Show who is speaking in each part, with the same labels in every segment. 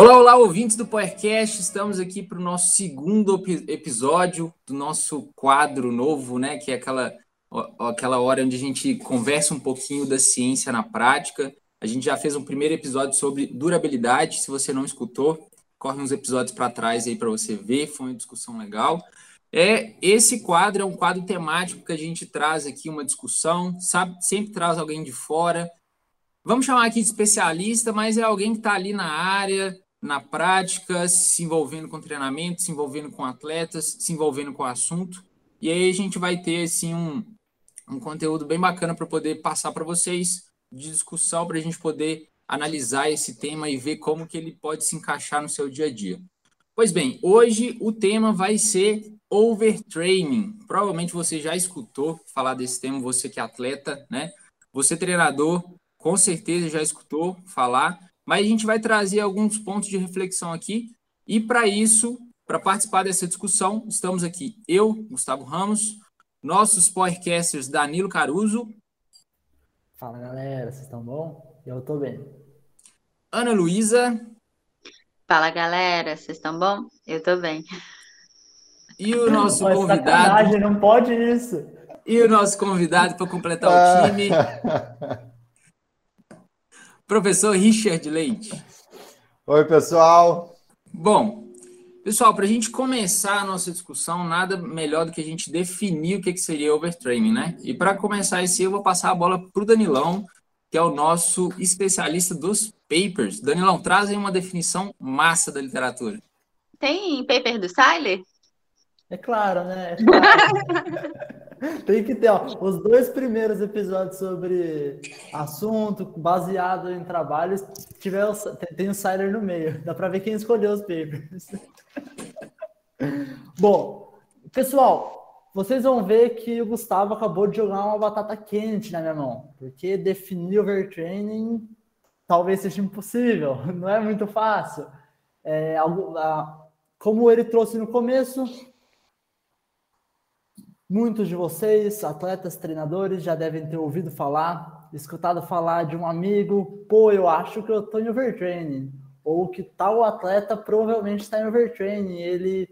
Speaker 1: Olá, olá, ouvintes do PowerCast. Estamos aqui para o nosso segundo episódio do nosso quadro novo, né? Que é aquela, aquela hora onde a gente conversa um pouquinho da ciência na prática. A gente já fez um primeiro episódio sobre durabilidade. Se você não escutou, corre uns episódios para trás aí para você ver. Foi uma discussão legal. É, esse quadro é um quadro temático que a gente traz aqui uma discussão, sabe? Sempre traz alguém de fora vamos chamar aqui de especialista, mas é alguém que está ali na área, na prática, se envolvendo com treinamento, se envolvendo com atletas, se envolvendo com o assunto. E aí a gente vai ter assim um, um conteúdo bem bacana para poder passar para vocês de discussão para a gente poder analisar esse tema e ver como que ele pode se encaixar no seu dia a dia. Pois bem, hoje o tema vai ser overtraining. Provavelmente você já escutou falar desse tema, você que é atleta, né? Você treinador, com certeza já escutou falar, mas a gente vai trazer alguns pontos de reflexão aqui. E para isso, para participar dessa discussão, estamos aqui eu, Gustavo Ramos, nossos podcasters Danilo Caruso.
Speaker 2: Fala galera, vocês estão bom? Eu estou bem.
Speaker 1: Ana Luísa.
Speaker 3: Fala galera, vocês estão bom? Eu estou bem.
Speaker 1: E o nosso Pô, convidado.
Speaker 2: Não pode isso.
Speaker 1: E o nosso convidado para completar o time. Professor Richard Leite.
Speaker 4: Oi, pessoal.
Speaker 1: Bom, pessoal, para a gente começar a nossa discussão, nada melhor do que a gente definir o que, que seria overtraining, né? E para começar esse, eu vou passar a bola para o Danilão, que é o nosso especialista dos papers. Danilão, trazem uma definição massa da literatura.
Speaker 3: Tem paper do Siler?
Speaker 2: É claro, né? É claro. Tem que ter, ó, os dois primeiros episódios sobre assunto, baseado em trabalhos, tiver o, tem o Siler no meio. Dá para ver quem escolheu os papers. Bom, pessoal, vocês vão ver que o Gustavo acabou de jogar uma batata quente na minha mão, porque definir overtraining talvez seja impossível, não é muito fácil. É, algo, como ele trouxe no começo, Muitos de vocês, atletas, treinadores, já devem ter ouvido falar, escutado falar de um amigo, pô, eu acho que eu estou em overtraining, ou que tal atleta provavelmente está em overtraining, ele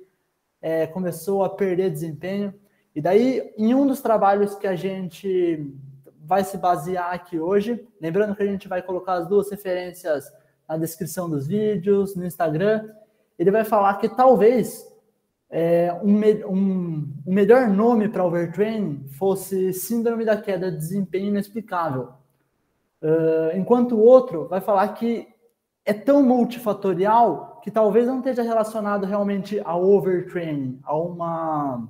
Speaker 2: é, começou a perder desempenho. E daí, em um dos trabalhos que a gente vai se basear aqui hoje, lembrando que a gente vai colocar as duas referências na descrição dos vídeos, no Instagram, ele vai falar que talvez é, um, um, um, melhor nome para overtraining fosse síndrome da queda de desempenho inexplicável. Uh, enquanto o outro vai falar que é tão multifatorial que talvez não esteja relacionado realmente ao overtraining, a uma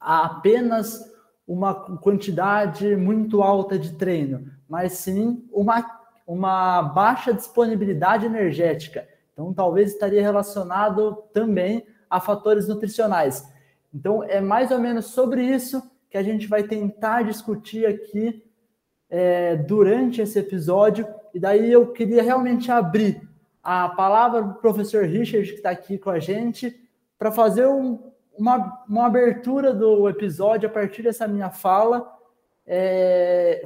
Speaker 2: a apenas uma quantidade muito alta de treino, mas sim uma, uma baixa disponibilidade energética. Então, talvez estaria relacionado também a fatores nutricionais. Então, é mais ou menos sobre isso que a gente vai tentar discutir aqui é, durante esse episódio. E daí eu queria realmente abrir a palavra para o professor Richard, que está aqui com a gente, para fazer um, uma, uma abertura do episódio a partir dessa minha fala, é,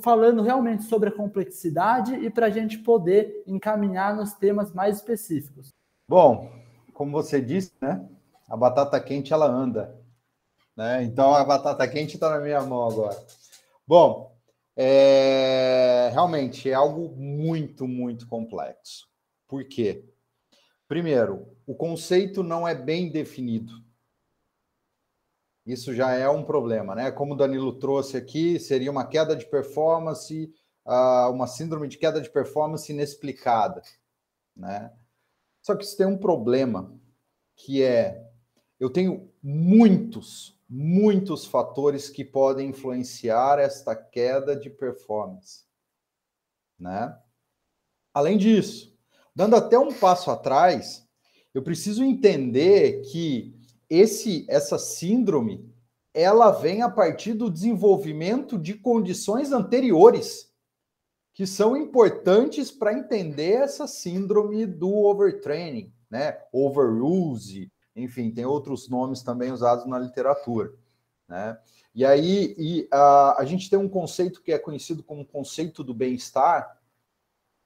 Speaker 2: falando realmente sobre a complexidade e para a gente poder encaminhar nos temas mais específicos.
Speaker 4: Bom, como você disse, né? A batata quente ela anda, né? Então a batata quente está na minha mão agora. Bom, é, realmente é algo muito, muito complexo. Por quê? Primeiro, o conceito não é bem definido. Isso já é um problema, né? Como o Danilo trouxe aqui, seria uma queda de performance, uh, uma síndrome de queda de performance inexplicada, né? Só que isso tem um problema, que é eu tenho muitos, muitos fatores que podem influenciar esta queda de performance, né? Além disso, dando até um passo atrás, eu preciso entender que esse essa síndrome ela vem a partir do desenvolvimento de condições anteriores que são importantes para entender essa síndrome do overtraining, né? Overuse, enfim, tem outros nomes também usados na literatura, né? E aí e, a, a gente tem um conceito que é conhecido como conceito do bem-estar,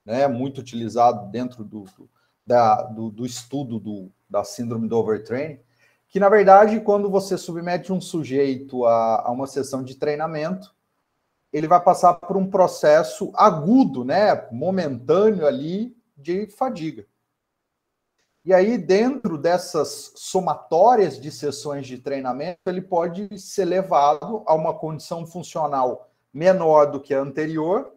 Speaker 4: né? Muito utilizado dentro do, do, da, do, do estudo do, da síndrome do overtraining, que na verdade, quando você submete um sujeito a, a uma sessão de treinamento, ele vai passar por um processo agudo, né, momentâneo ali de fadiga. E aí, dentro dessas somatórias de sessões de treinamento, ele pode ser levado a uma condição funcional menor do que a anterior,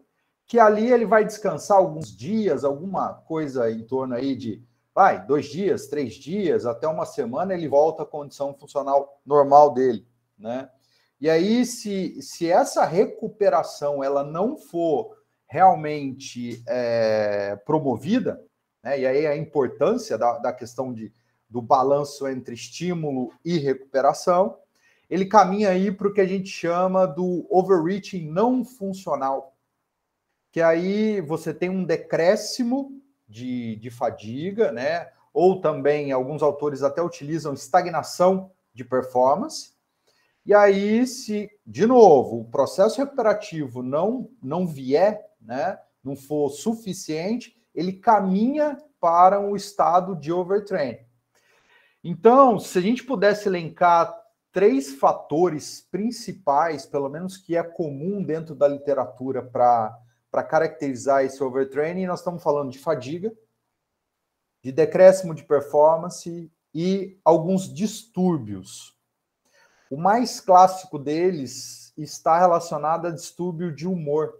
Speaker 4: que ali ele vai descansar alguns dias, alguma coisa em torno aí de vai, dois dias, três dias, até uma semana, ele volta à condição funcional normal dele, né? E aí, se, se essa recuperação ela não for realmente é, promovida, né? E aí a importância da, da questão de, do balanço entre estímulo e recuperação, ele caminha aí para o que a gente chama do overreaching não funcional, que aí você tem um decréscimo de, de fadiga, né? Ou também alguns autores até utilizam estagnação de performance. E aí, se, de novo, o processo recuperativo não, não vier, né, não for suficiente, ele caminha para um estado de overtraining. Então, se a gente pudesse elencar três fatores principais, pelo menos que é comum dentro da literatura para caracterizar esse overtraining, nós estamos falando de fadiga, de decréscimo de performance e alguns distúrbios. O mais clássico deles está relacionado a distúrbio de humor.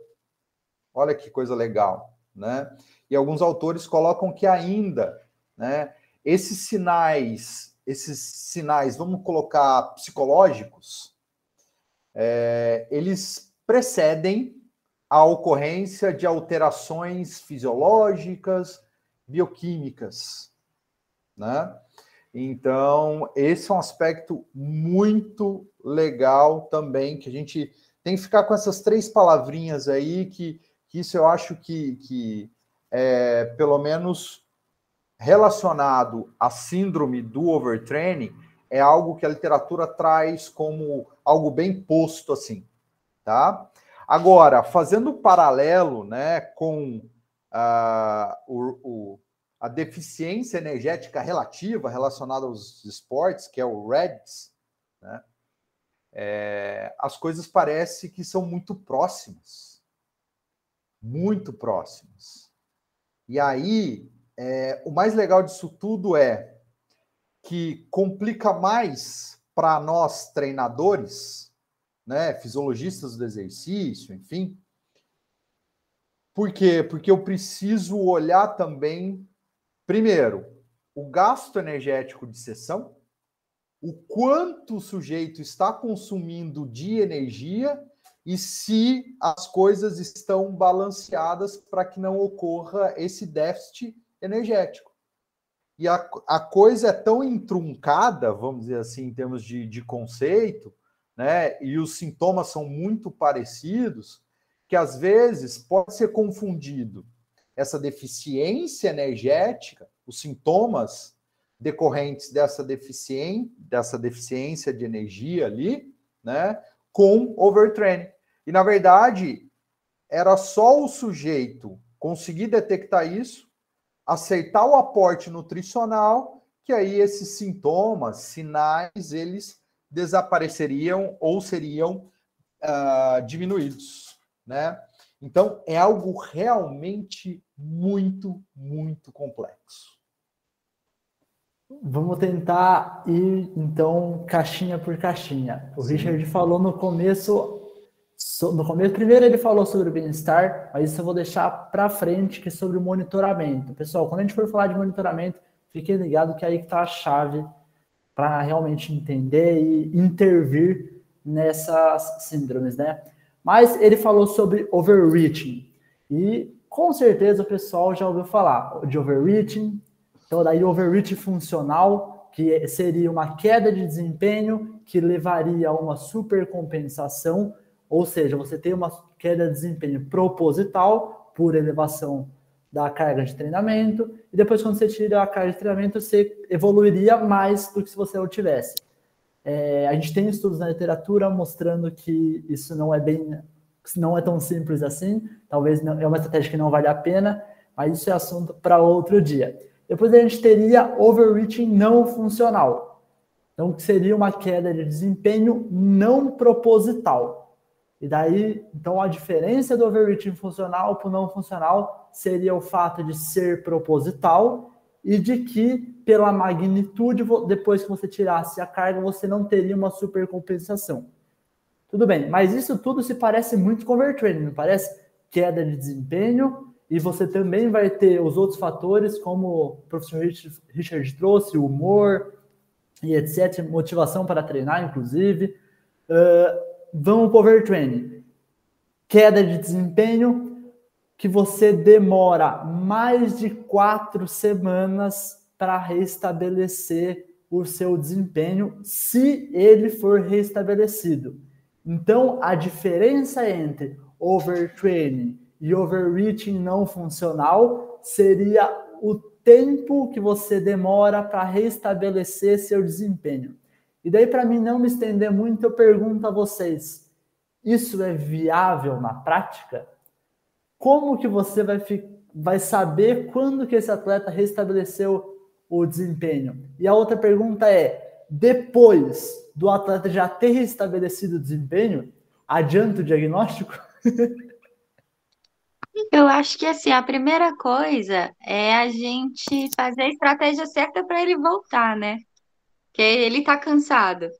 Speaker 4: Olha que coisa legal, né? e alguns autores colocam que ainda, né, esses sinais, esses sinais, vamos colocar psicológicos, é, eles precedem a ocorrência de alterações fisiológicas, bioquímicas, né? Então, esse é um aspecto muito legal também, que a gente tem que ficar com essas três palavrinhas aí, que, que isso eu acho que, que é, pelo menos relacionado à síndrome do overtraining, é algo que a literatura traz como algo bem posto assim, tá? Agora, fazendo paralelo, né, com uh, o, o, a deficiência energética relativa relacionada aos esportes, que é o REDS, né, é, as coisas parecem que são muito próximas, muito próximas. E aí, é, o mais legal disso tudo é que complica mais para nós treinadores, né, fisiologistas do exercício, enfim. Por quê? Porque eu preciso olhar também, primeiro, o gasto energético de sessão, o quanto o sujeito está consumindo de energia e se as coisas estão balanceadas para que não ocorra esse déficit energético. E a, a coisa é tão entruncada, vamos dizer assim, em termos de, de conceito, né? E os sintomas são muito parecidos, que às vezes pode ser confundido essa deficiência energética, os sintomas decorrentes dessa deficiência, dessa deficiência de energia ali, né? com overtraining. E, na verdade, era só o sujeito conseguir detectar isso, aceitar o aporte nutricional, que aí esses sintomas, sinais, eles desapareceriam ou seriam uh, diminuídos, né? Então, é algo realmente muito, muito complexo.
Speaker 2: Vamos tentar ir, então, caixinha por caixinha. O Sim. Richard falou no começo, no começo, primeiro ele falou sobre o bem-estar, mas isso eu vou deixar para frente, que é sobre o monitoramento. Pessoal, quando a gente for falar de monitoramento, fiquem ligados que é aí que está a chave para realmente entender e intervir nessas síndromes, né? Mas ele falou sobre overreaching. E com certeza o pessoal já ouviu falar de overreaching, então, daí overreach funcional, que seria uma queda de desempenho que levaria a uma supercompensação, ou seja, você tem uma queda de desempenho proposital por elevação da carga de treinamento, e depois, quando você tira a carga de treinamento, você evoluiria mais do que se você não tivesse. É, a gente tem estudos na literatura mostrando que isso não é bem, não é tão simples assim, talvez não, é uma estratégia que não vale a pena, mas isso é assunto para outro dia. Depois a gente teria overreaching não funcional. Então, que seria uma queda de desempenho não proposital. E daí, então, a diferença do overreaching funcional para o não funcional seria o fato de ser proposital e de que, pela magnitude, depois que você tirasse a carga, você não teria uma supercompensação. Tudo bem, mas isso tudo se parece muito com overtraining, não parece? Queda de desempenho, e você também vai ter os outros fatores, como o professor Richard trouxe, o humor e etc., motivação para treinar, inclusive. Uh, vamos para overtraining. Queda de desempenho, que você demora mais de quatro semanas para restabelecer o seu desempenho, se ele for restabelecido. Então, a diferença entre overtraining e overreaching não funcional seria o tempo que você demora para restabelecer seu desempenho. E daí, para mim não me estender muito, eu pergunto a vocês: isso é viável na prática? Como que você vai, vai saber quando que esse atleta restabeleceu o desempenho? E a outra pergunta é, depois do atleta já ter restabelecido o desempenho, adianta o diagnóstico?
Speaker 3: Eu acho que assim, a primeira coisa é a gente fazer a estratégia certa para ele voltar, né? Que ele tá cansado.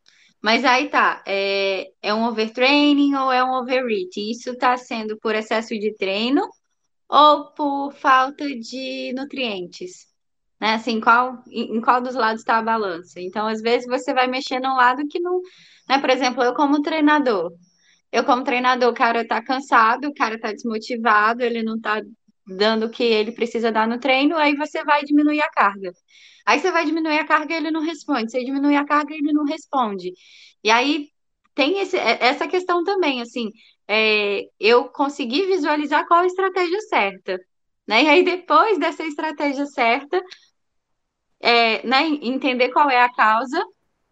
Speaker 3: Mas aí tá, é, é um overtraining ou é um overeating? Isso está sendo por excesso de treino ou por falta de nutrientes? Né? Assim, qual, em, qual dos lados está a balança? Então, às vezes, você vai mexer num lado que não. Né? Por exemplo, eu como treinador. Eu, como treinador, o cara tá cansado, o cara tá desmotivado, ele não tá dando o que ele precisa dar no treino, aí você vai diminuir a carga. Aí você vai diminuir a carga e ele não responde. Você diminui a carga e ele não responde. E aí tem esse, é, essa questão também, assim, é, eu consegui visualizar qual a estratégia certa. Né? E aí, depois dessa estratégia certa, é, né, entender qual é a causa,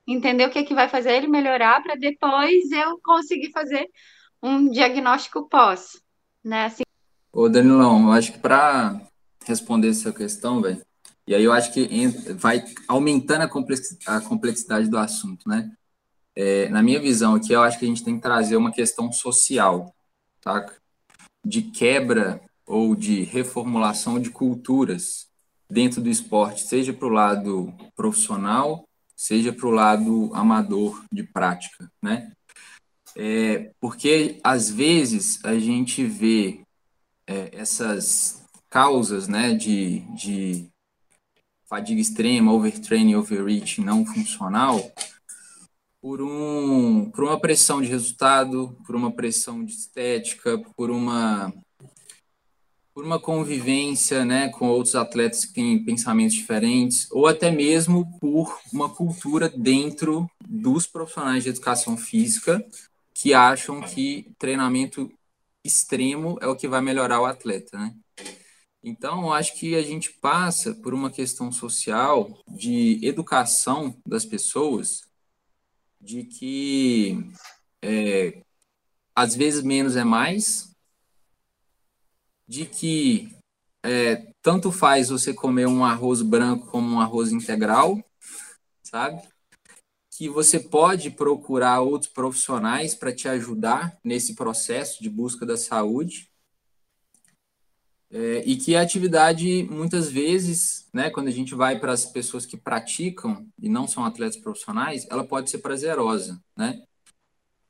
Speaker 3: entender o que, é que vai fazer ele melhorar, para depois eu conseguir fazer um diagnóstico pós. Né? Assim,
Speaker 1: Ô, Danilão, eu acho que para responder essa questão, velho, e aí eu acho que vai aumentando a complexidade do assunto, né? É, na minha visão aqui, eu acho que a gente tem que trazer uma questão social, tá? De quebra ou de reformulação de culturas dentro do esporte, seja para o lado profissional, seja para o lado amador de prática, né? É, porque às vezes a gente vê é, essas causas, né, de, de fadiga extrema, overtraining, overreach não funcional, por, um, por uma pressão de resultado, por uma pressão de estética, por uma por uma convivência né, com outros atletas que têm pensamentos diferentes, ou até mesmo por uma cultura dentro dos profissionais de educação física que acham que treinamento extremo é o que vai melhorar o atleta. Né? Então, acho que a gente passa por uma questão social de educação das pessoas, de que é, às vezes menos é mais, de que é, tanto faz você comer um arroz branco como um arroz integral, sabe? Que você pode procurar outros profissionais para te ajudar nesse processo de busca da saúde é, e que a atividade, muitas vezes, né, quando a gente vai para as pessoas que praticam e não são atletas profissionais, ela pode ser prazerosa, né?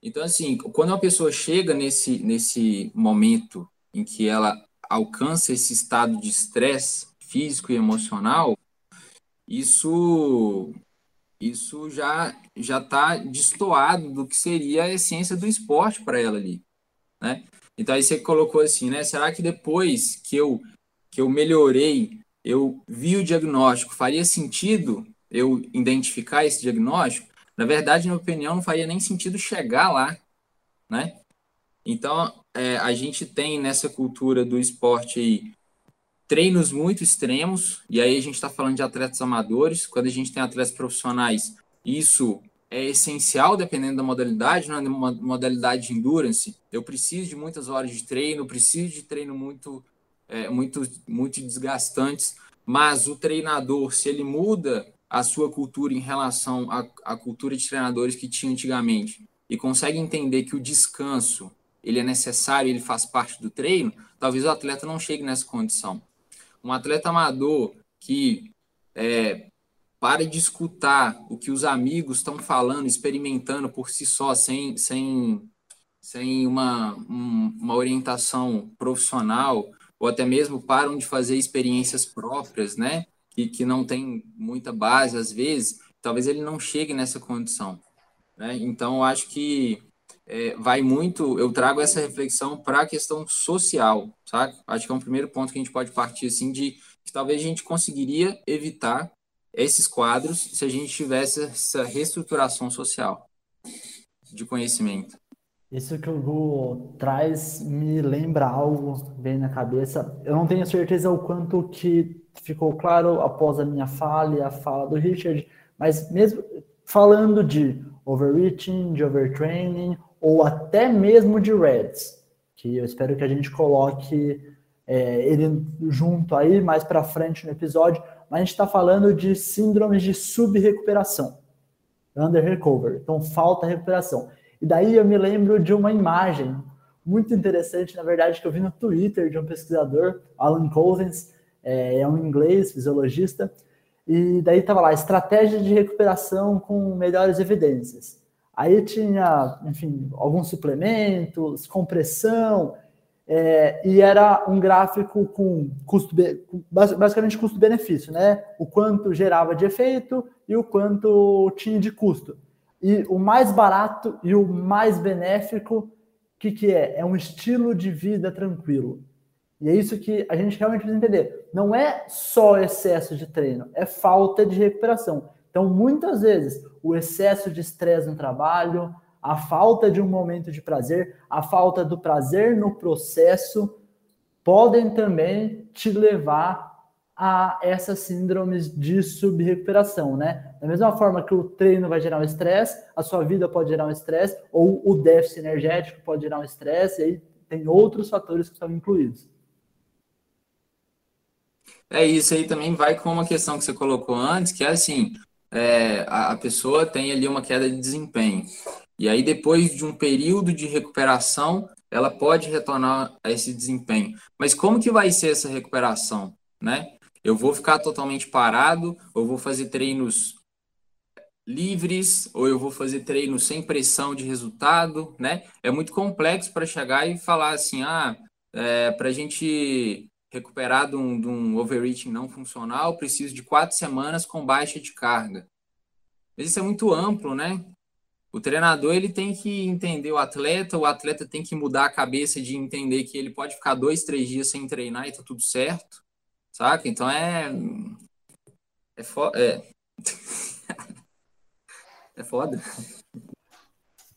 Speaker 1: Então, assim, quando uma pessoa chega nesse, nesse momento em que ela alcança esse estado de estresse físico e emocional, isso isso já já está destoado do que seria a essência do esporte para ela ali, né? Então aí você colocou assim, né? Será que depois que eu que eu melhorei, eu vi o diagnóstico, faria sentido eu identificar esse diagnóstico? Na verdade, na minha opinião, não faria nem sentido chegar lá, né? Então, é, a gente tem nessa cultura do esporte aí, treinos muito extremos, e aí a gente está falando de atletas amadores, quando a gente tem atletas profissionais, isso é essencial dependendo da modalidade, né? Uma modalidade de endurance, eu preciso de muitas horas de treino, preciso de treino muito, é, muito, muito desgastantes. mas o treinador, se ele muda a sua cultura em relação à, à cultura de treinadores que tinha antigamente e consegue entender que o descanso ele é necessário, ele faz parte do treino, talvez o atleta não chegue nessa condição. Um atleta amador que é, para de escutar o que os amigos estão falando, experimentando por si só, sem, sem, sem uma, um, uma orientação profissional, ou até mesmo param de fazer experiências próprias, né? Que, que não tem muita base, às vezes, talvez ele não chegue nessa condição. Né? Então, eu acho que é, vai muito, eu trago essa reflexão para a questão social, sabe? Acho que é um primeiro ponto que a gente pode partir, assim, de que talvez a gente conseguiria evitar esses quadros se a gente tivesse essa reestruturação social de conhecimento.
Speaker 2: Isso que o Gu traz me lembra algo bem na cabeça. Eu não tenho certeza o quanto que ficou claro após a minha fala e a fala do Richard, mas mesmo falando de overreaching, de overtraining ou até mesmo de REDS, que eu espero que a gente coloque é, ele junto aí mais para frente no episódio, mas a gente está falando de síndromes de sub-recuperação, under recover, então falta recuperação. E daí eu me lembro de uma imagem muito interessante, na verdade, que eu vi no Twitter de um pesquisador, Alan Cousins, é, é um inglês, fisiologista, e daí estava lá, estratégia de recuperação com melhores evidências. Aí tinha, enfim, alguns suplementos, compressão, é, e era um gráfico com custo, basicamente custo-benefício, né? O quanto gerava de efeito e o quanto tinha de custo. E o mais barato e o mais benéfico, o que, que é? É um estilo de vida tranquilo. E é isso que a gente realmente precisa entender. Não é só excesso de treino, é falta de recuperação. Então, muitas vezes, o excesso de estresse no trabalho, a falta de um momento de prazer, a falta do prazer no processo, podem também te levar a essas síndromes de subrecuperação, né? Da mesma forma que o treino vai gerar um estresse, a sua vida pode gerar um estresse, ou o déficit energético pode gerar um estresse, e aí tem outros fatores que estão incluídos.
Speaker 1: É isso aí também vai com uma questão que você colocou antes, que é assim, é, a, a pessoa tem ali uma queda de desempenho. E aí, depois de um período de recuperação, ela pode retornar a esse desempenho. Mas como que vai ser essa recuperação, né? Eu vou ficar totalmente parado, ou vou fazer treinos livres, ou eu vou fazer treinos sem pressão de resultado, né? É muito complexo para chegar e falar assim, ah, é, para a gente recuperar de um, de um overreaching não funcional, preciso de quatro semanas com baixa de carga. Mas isso é muito amplo, né? O treinador ele tem que entender o atleta, o atleta tem que mudar a cabeça de entender que ele pode ficar dois, três dias sem treinar e tá tudo certo, saca? Então é. É foda. É, é foda.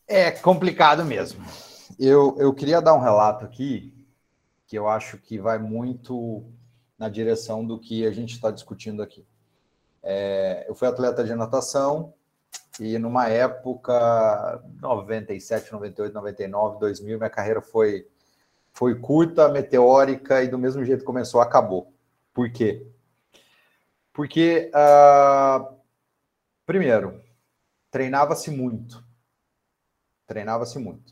Speaker 4: É complicado mesmo. Eu, eu queria dar um relato aqui que eu acho que vai muito na direção do que a gente está discutindo aqui. É, eu fui atleta de natação, e numa época 97, 98, 99, 2000, minha carreira foi foi curta, meteórica e do mesmo jeito começou, acabou. Por quê? Porque uh, primeiro, treinava-se muito. Treinava-se muito.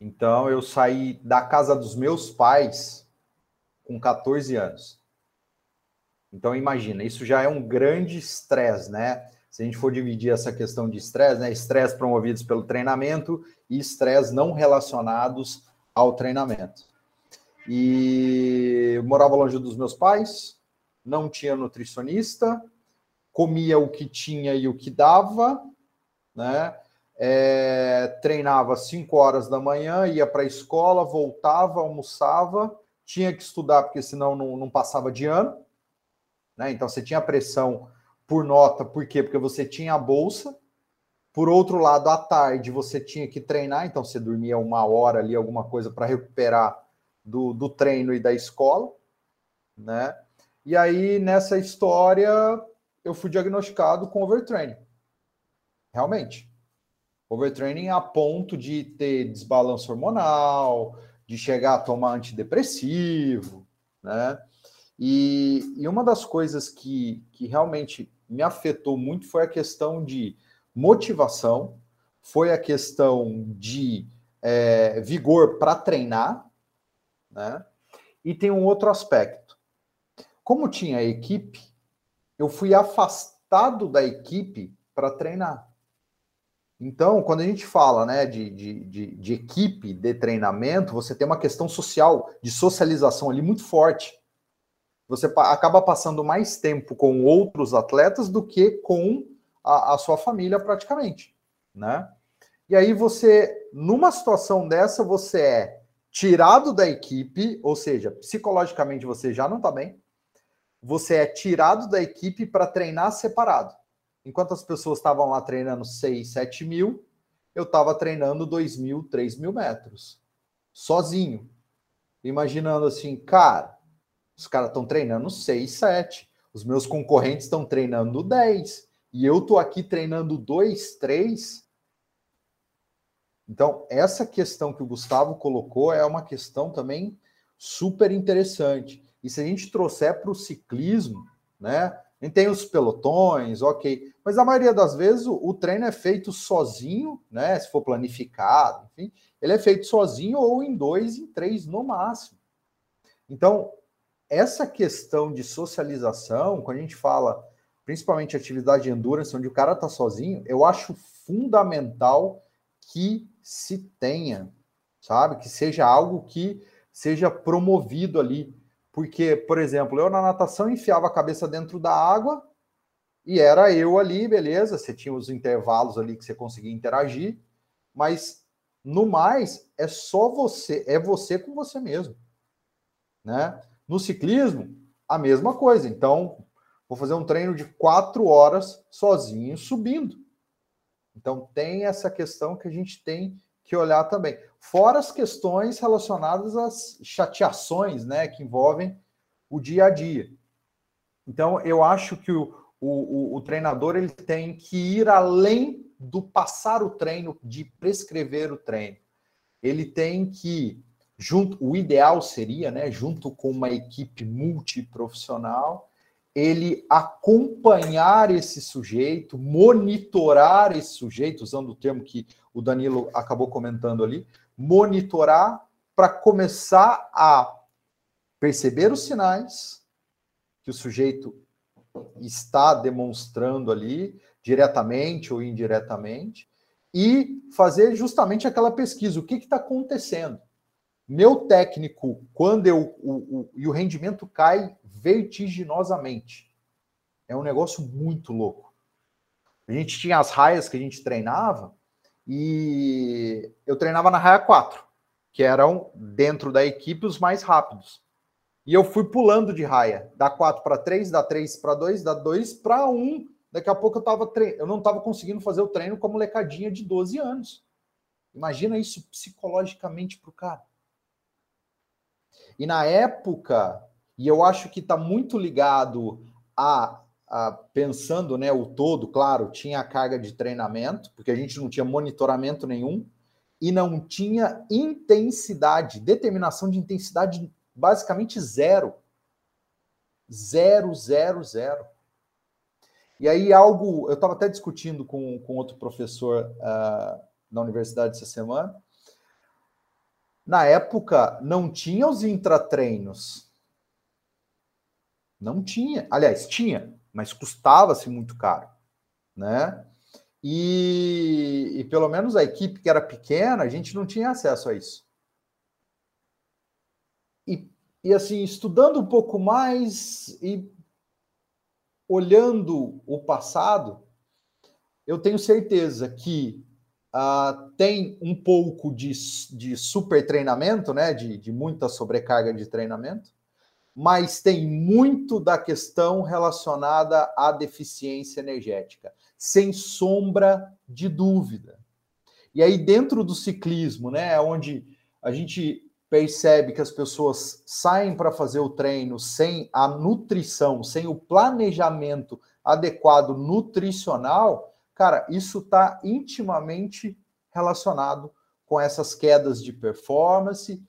Speaker 4: Então eu saí da casa dos meus pais com 14 anos. Então imagina, isso já é um grande estresse, né? se a gente for dividir essa questão de estresse, né? Estresse promovidos pelo treinamento e estresse não relacionados ao treinamento. E eu morava longe dos meus pais, não tinha nutricionista, comia o que tinha e o que dava, né? É, treinava 5 horas da manhã, ia para a escola, voltava, almoçava, tinha que estudar porque senão não, não passava de ano, né? Então você tinha pressão por nota, por quê? Porque você tinha a bolsa. Por outro lado, à tarde você tinha que treinar, então você dormia uma hora ali, alguma coisa para recuperar do, do treino e da escola, né? E aí, nessa história, eu fui diagnosticado com overtraining. Realmente. Overtraining a ponto de ter desbalanço hormonal, de chegar a tomar antidepressivo, né? E, e uma das coisas que, que realmente me afetou muito foi a questão de motivação, foi a questão de é, vigor para treinar, né? E tem um outro aspecto. Como tinha equipe, eu fui afastado da equipe para treinar. Então, quando a gente fala né, de, de, de, de, equipe, de treinamento, você tem uma questão social, de socialização ali muito forte. Você acaba passando mais tempo com outros atletas do que com a, a sua família, praticamente. Né? E aí você, numa situação dessa, você é tirado da equipe, ou seja, psicologicamente você já não está bem, você é tirado da equipe para treinar separado. Enquanto as pessoas estavam lá treinando 6, 7 mil, eu estava treinando 2 mil, 3 mil metros, sozinho. Imaginando assim, cara, os caras estão treinando 6, 7, os meus concorrentes estão treinando 10, e eu tô aqui treinando 2, 3. Então, essa questão que o Gustavo colocou é uma questão também super interessante. E se a gente trouxer para o ciclismo, né? A gente tem os pelotões, ok. Mas a maioria das vezes o, o, treino é feito sozinho, né? Se for planificado, enfim, ele é feito sozinho ou em dois, em três no máximo. Então, essa questão de socialização, quando a gente fala principalmente atividade de endurance, onde o cara está sozinho, eu acho fundamental que se tenha, sabe? Que seja algo que seja promovido ali. Porque, por exemplo, eu na natação enfiava a cabeça dentro da água e era eu ali, beleza? Você tinha os intervalos ali que você conseguia interagir, mas no mais é só você, é você com você mesmo, né? No ciclismo, a mesma coisa. Então, vou fazer um treino de quatro horas sozinho subindo. Então, tem essa questão que a gente tem que olhar também. Fora as questões relacionadas às chateações, né, que envolvem o dia a dia. Então, eu acho que o, o, o, treinador ele tem que ir além do passar o treino, de prescrever o treino. Ele tem que, junto, o ideal seria, né, junto com uma equipe multiprofissional, ele acompanhar esse sujeito, monitorar esse sujeito, usando o termo que o Danilo acabou comentando ali, monitorar para começar a perceber os sinais que o sujeito está demonstrando ali, diretamente ou indiretamente, e fazer justamente aquela pesquisa: o que está acontecendo? Meu técnico, quando eu. O, o, e o rendimento cai vertiginosamente. É um negócio muito louco. A gente tinha as raias que a gente treinava, e eu treinava na raia 4, que eram dentro da equipe os mais rápidos. E eu fui pulando de raia, da 4 para 3, da 3 para 2, da 2 para 1. Daqui a pouco eu tava tre... eu não estava conseguindo fazer o treino como lecadinha de 12 anos. Imagina isso psicologicamente para o cara. E na época, e eu acho que está muito ligado a ah, pensando né, o todo, claro, tinha a carga de treinamento, porque a gente não tinha monitoramento nenhum, e não tinha intensidade, determinação de intensidade basicamente zero. Zero, zero, zero. E aí, algo. Eu estava até discutindo com, com outro professor uh, na universidade essa semana. Na época, não tinha os intratreinos. Não tinha. Aliás, tinha, mas custava-se muito caro, né? E, e, pelo menos a equipe que era pequena, a gente não tinha acesso a isso. E, e assim, estudando um pouco mais e olhando o passado, eu tenho certeza que uh, tem um pouco de, de super treinamento, né? De, de muita sobrecarga de treinamento, mas tem muito da questão relacionada à deficiência energética, sem sombra de dúvida. E aí, dentro do ciclismo, né, onde a gente percebe que as pessoas saem para fazer o treino sem a nutrição, sem o planejamento adequado nutricional, cara, isso está intimamente relacionado com essas quedas de performance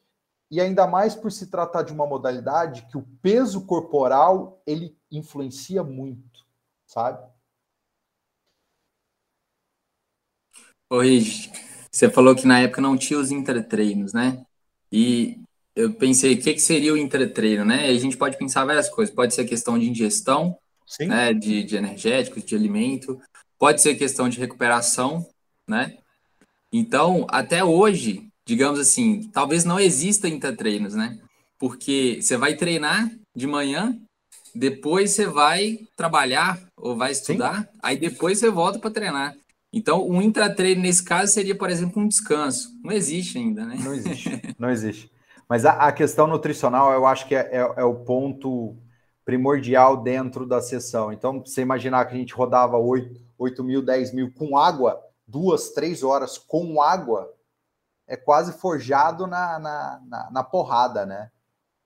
Speaker 4: e ainda mais por se tratar de uma modalidade que o peso corporal ele influencia muito, sabe?
Speaker 1: Oi, você falou que na época não tinha os intertreinos, né? E eu pensei, o que, que seria o intertreino, né? E a gente pode pensar várias coisas. Pode ser questão de ingestão, Sim. né? De, de energéticos, de alimento. Pode ser questão de recuperação, né? Então, até hoje, digamos assim, talvez não exista intertreinos, né? Porque você vai treinar de manhã, depois você vai trabalhar ou vai estudar, Sim. aí depois você volta para treinar. Então, um intratreino nesse caso seria, por exemplo, um descanso. Não existe ainda, né?
Speaker 4: Não existe, não existe. Mas a, a questão nutricional, eu acho que é, é, é, o ponto primordial dentro da sessão. Então, você imaginar que a gente rodava 8, 8 mil, 10 mil com água, duas, três horas com água, é quase forjado na, na, na, na porrada, né?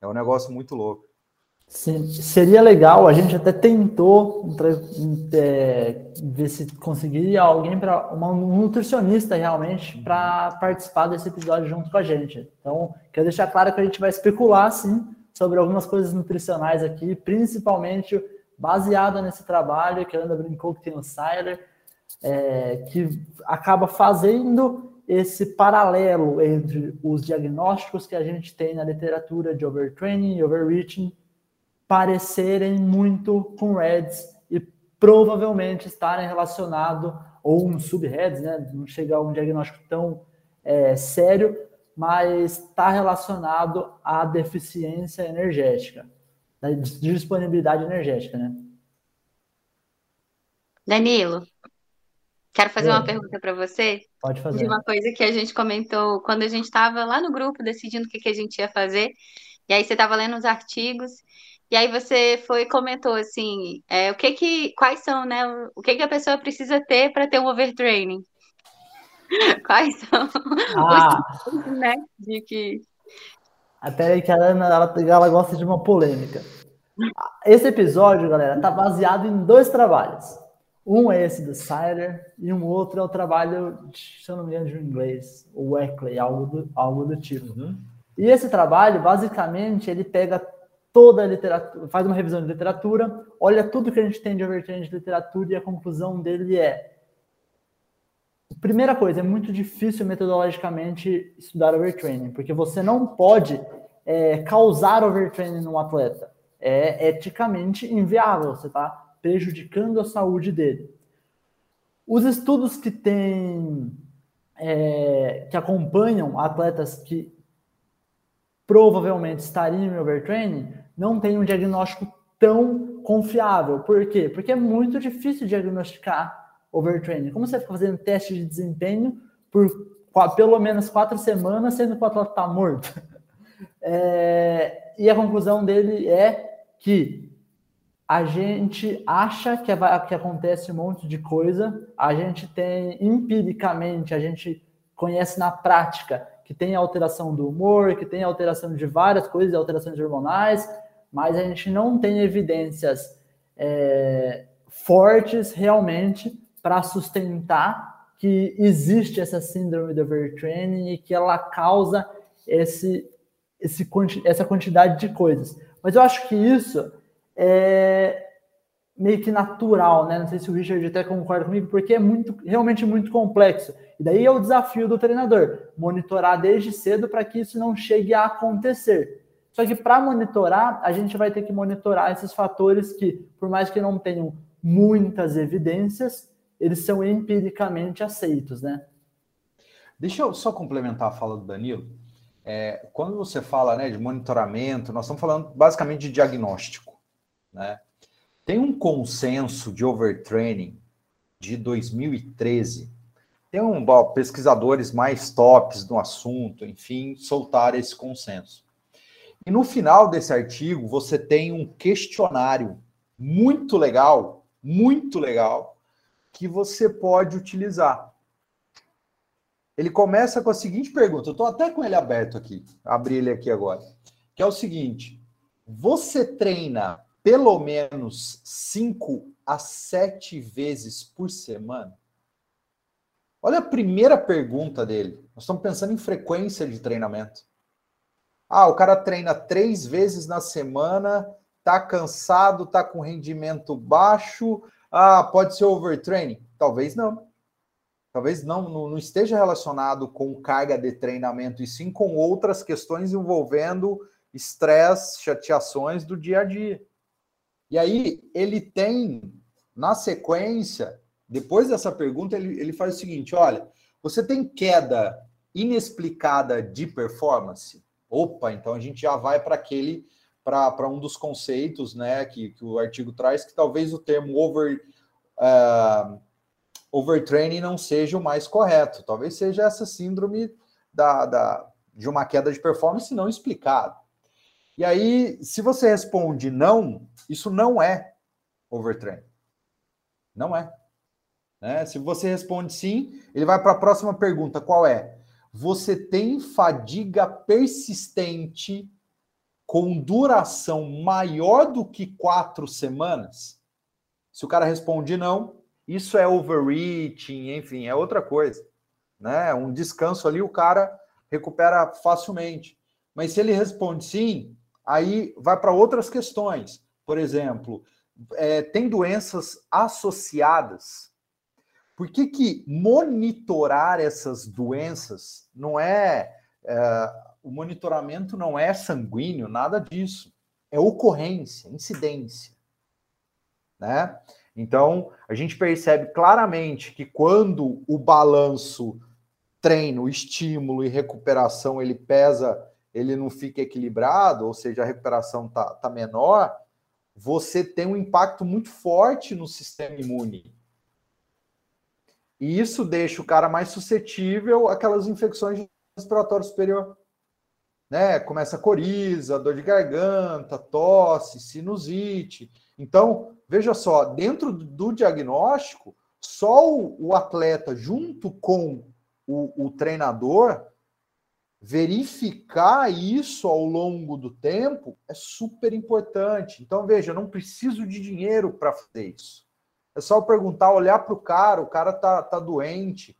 Speaker 4: É um negócio muito louco.
Speaker 2: Sim, seria legal, a gente até tentou é, ver se conseguiria alguém para um nutricionista realmente para participar desse episódio junto com a gente. Então, quero deixar claro que a gente vai especular sim sobre algumas coisas nutricionais aqui, principalmente baseada nesse trabalho que a Ana brincou que tem o Siler, é, que acaba fazendo esse paralelo entre os diagnósticos que a gente tem na literatura de overtraining e overreaching parecerem muito com Reds e provavelmente estarem relacionados, ou um subheads, né? Não chegar a um diagnóstico tão é, sério, mas está relacionado à deficiência energética, da disponibilidade energética, né?
Speaker 3: Danilo, quero fazer uma pergunta para você.
Speaker 2: Pode fazer.
Speaker 3: De uma coisa que a gente comentou quando a gente estava lá no grupo decidindo o que, que a gente ia fazer. E aí você estava lendo os artigos e aí você foi comentou assim, é, o que que, quais são, né? O que que a pessoa precisa ter para ter um overtraining? Quais são
Speaker 2: ah.
Speaker 3: os né? De que
Speaker 2: até que a Ana ela, ela gosta de uma polêmica. Esse episódio, galera, tá baseado em dois trabalhos. Um é esse do Siler e um outro é o trabalho, se eu não me engano, de um inglês, o Weckley, algo do, algo do tipo. Uhum. E esse trabalho, basicamente, ele pega toda a literatura, faz uma revisão de literatura, olha tudo que a gente tem de overtraining de literatura e a conclusão dele é Primeira coisa, é muito difícil metodologicamente estudar overtraining, porque você não pode é, causar overtraining no atleta. É eticamente inviável, você está prejudicando a saúde dele. Os estudos que têm, é, que acompanham atletas que provavelmente estariam em overtraining, não tem um diagnóstico tão confiável. Por quê? Porque é muito difícil diagnosticar overtraining. Como você fica fazendo teste de desempenho por pelo menos quatro semanas, sendo que o atleta está morto? É, e a conclusão dele é que a gente acha que, vai, que acontece um monte de coisa, a gente tem empiricamente, a gente conhece na prática que tem alteração do humor, que tem alteração de várias coisas, alterações hormonais, mas a gente não tem evidências é, fortes realmente para sustentar que existe essa síndrome do overtraining e que ela causa esse, esse, essa quantidade de coisas. Mas eu acho que isso é meio que natural, né? Não sei se o Richard até concorda comigo, porque é muito, realmente muito complexo. E daí é o desafio do treinador, monitorar desde cedo para que isso não chegue a acontecer. Só que para monitorar, a gente vai ter que monitorar esses fatores que, por mais que não tenham muitas evidências, eles são empiricamente aceitos, né?
Speaker 4: Deixa eu só complementar a fala do Danilo. É, quando você fala né, de monitoramento, nós estamos falando basicamente de diagnóstico. Né? Tem um consenso de overtraining de 2013. Tem um, pesquisadores mais tops no assunto, enfim, soltaram esse consenso. E no final desse artigo, você tem um questionário muito legal, muito legal, que você pode utilizar. Ele começa com a seguinte pergunta, eu estou até com ele aberto aqui, abri ele aqui agora, que é o seguinte: você treina pelo menos cinco a sete vezes por semana? Olha a primeira pergunta dele. Nós estamos pensando em frequência de treinamento. Ah, o cara treina três vezes na semana, tá cansado, tá com rendimento baixo. Ah, pode ser overtraining? Talvez não. Talvez não, não, esteja relacionado com carga de treinamento, e sim com outras questões envolvendo estresse, chateações do dia a dia. E aí ele tem, na sequência, depois dessa pergunta, ele, ele faz o seguinte: olha, você tem queda inexplicada de performance? Opa, então a gente já vai para aquele para um dos conceitos né, que, que o artigo traz, que talvez o termo over, uh, overtraining não seja o mais correto. Talvez seja essa síndrome da, da, de uma queda de performance não explicada. E aí, se você responde não, isso não é overtraining. Não é. Né? Se você responde sim, ele vai para a próxima pergunta: qual é? Você tem fadiga persistente com duração maior do que quatro semanas? Se o cara responde não, isso é overreaching, enfim, é outra coisa. Né? Um descanso ali, o cara recupera facilmente. Mas se ele responde sim, aí vai para outras questões. Por exemplo, é, tem doenças associadas. Por que, que monitorar essas doenças não é, é o monitoramento não é sanguíneo, nada disso. É ocorrência, incidência. Né? Então, a gente percebe claramente que quando o balanço treino, estímulo e recuperação ele pesa, ele não fica equilibrado, ou seja, a recuperação tá, tá menor, você tem um impacto muito forte no sistema imune. E isso deixa o cara mais suscetível àquelas infecções respiratório superior. Né? Começa a coriza, dor de garganta, tosse, sinusite. Então, veja só, dentro do diagnóstico, só o, atleta, junto com o, o treinador, verificar isso ao longo do tempo é super importante. Então, veja, eu não preciso de dinheiro para fazer isso. É só perguntar, olhar para o cara, o cara tá, tá doente.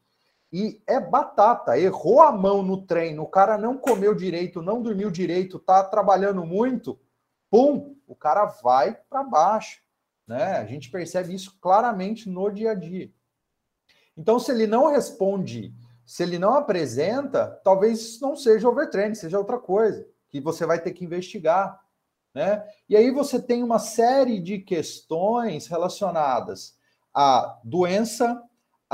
Speaker 4: E é batata, errou a mão no treino, o cara não comeu direito, não dormiu direito, tá trabalhando muito, pum, o cara vai para baixo. Né? A gente percebe isso claramente no dia a dia. Então, se ele não responde, se ele não apresenta, talvez isso não seja overtraining, seja outra coisa, que você vai ter que investigar. Né? E aí você tem uma série de questões relacionadas à doença,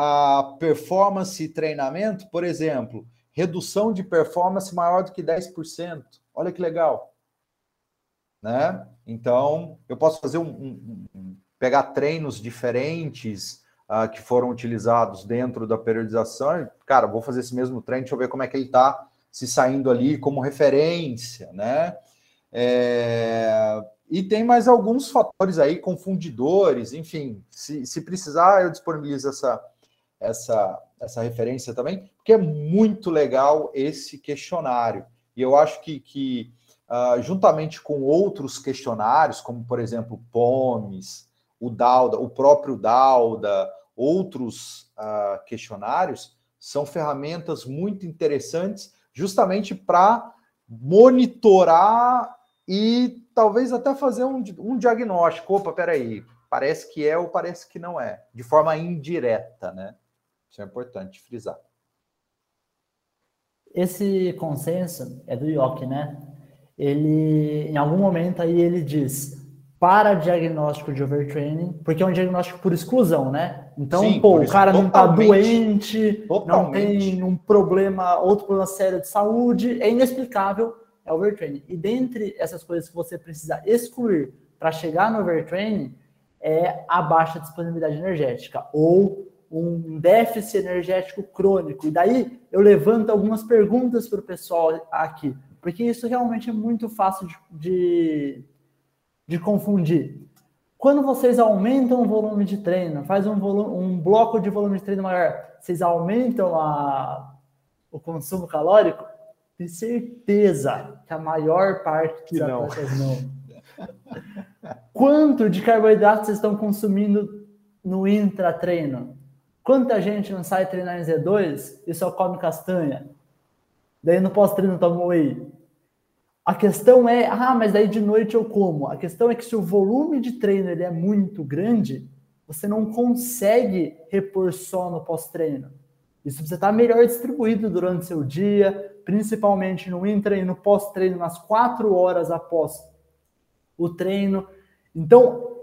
Speaker 4: à performance e treinamento, por exemplo, redução de performance maior do que 10%. Olha que legal. Né? Então, eu posso fazer um, um, um pegar treinos diferentes uh, que foram utilizados dentro da periodização. Cara, vou fazer esse mesmo treino, deixa eu ver como é que ele está se saindo ali como referência, né? É, e tem mais alguns fatores aí, confundidores, enfim, se, se precisar, eu disponibilizo essa, essa, essa referência também, porque é muito legal esse questionário. E eu acho que, que uh, juntamente com outros questionários, como por exemplo POMES, o Dauda, o próprio Dauda, outros uh, questionários, são ferramentas muito interessantes justamente para monitorar e talvez até fazer um, um diagnóstico. Opa, peraí, parece que é ou parece que não é, de forma indireta, né? Isso é importante frisar.
Speaker 2: Esse consenso é do Yoki, né? Ele, em algum momento aí ele diz para diagnóstico de overtraining, porque é um diagnóstico por exclusão, né? Então, Sim, pô, o cara não está doente, totalmente. não tem um problema, outro problema sério de saúde, é inexplicável é overtraining. E dentre essas coisas que você precisa excluir para chegar no overtraining é a baixa disponibilidade energética ou um déficit energético crônico. E daí eu levanto algumas perguntas para o pessoal aqui, porque isso realmente é muito fácil de, de, de confundir. Quando vocês aumentam o volume de treino, faz um, volume, um bloco de volume de treino maior, vocês aumentam a, o consumo calórico? Tenho certeza que a maior parte dos não. atletas não. Quanto de carboidrato vocês estão consumindo no intratreino? Quanta gente não sai treinar em Z2 e só come castanha? Daí no pós-treino toma whey. A questão é, ah, mas daí de noite eu como. A questão é que se o volume de treino ele é muito grande, você não consegue repor sono pós-treino. Isso precisa estar melhor distribuído durante seu dia, principalmente no intra e no pós-treino, nas quatro horas após o treino. Então,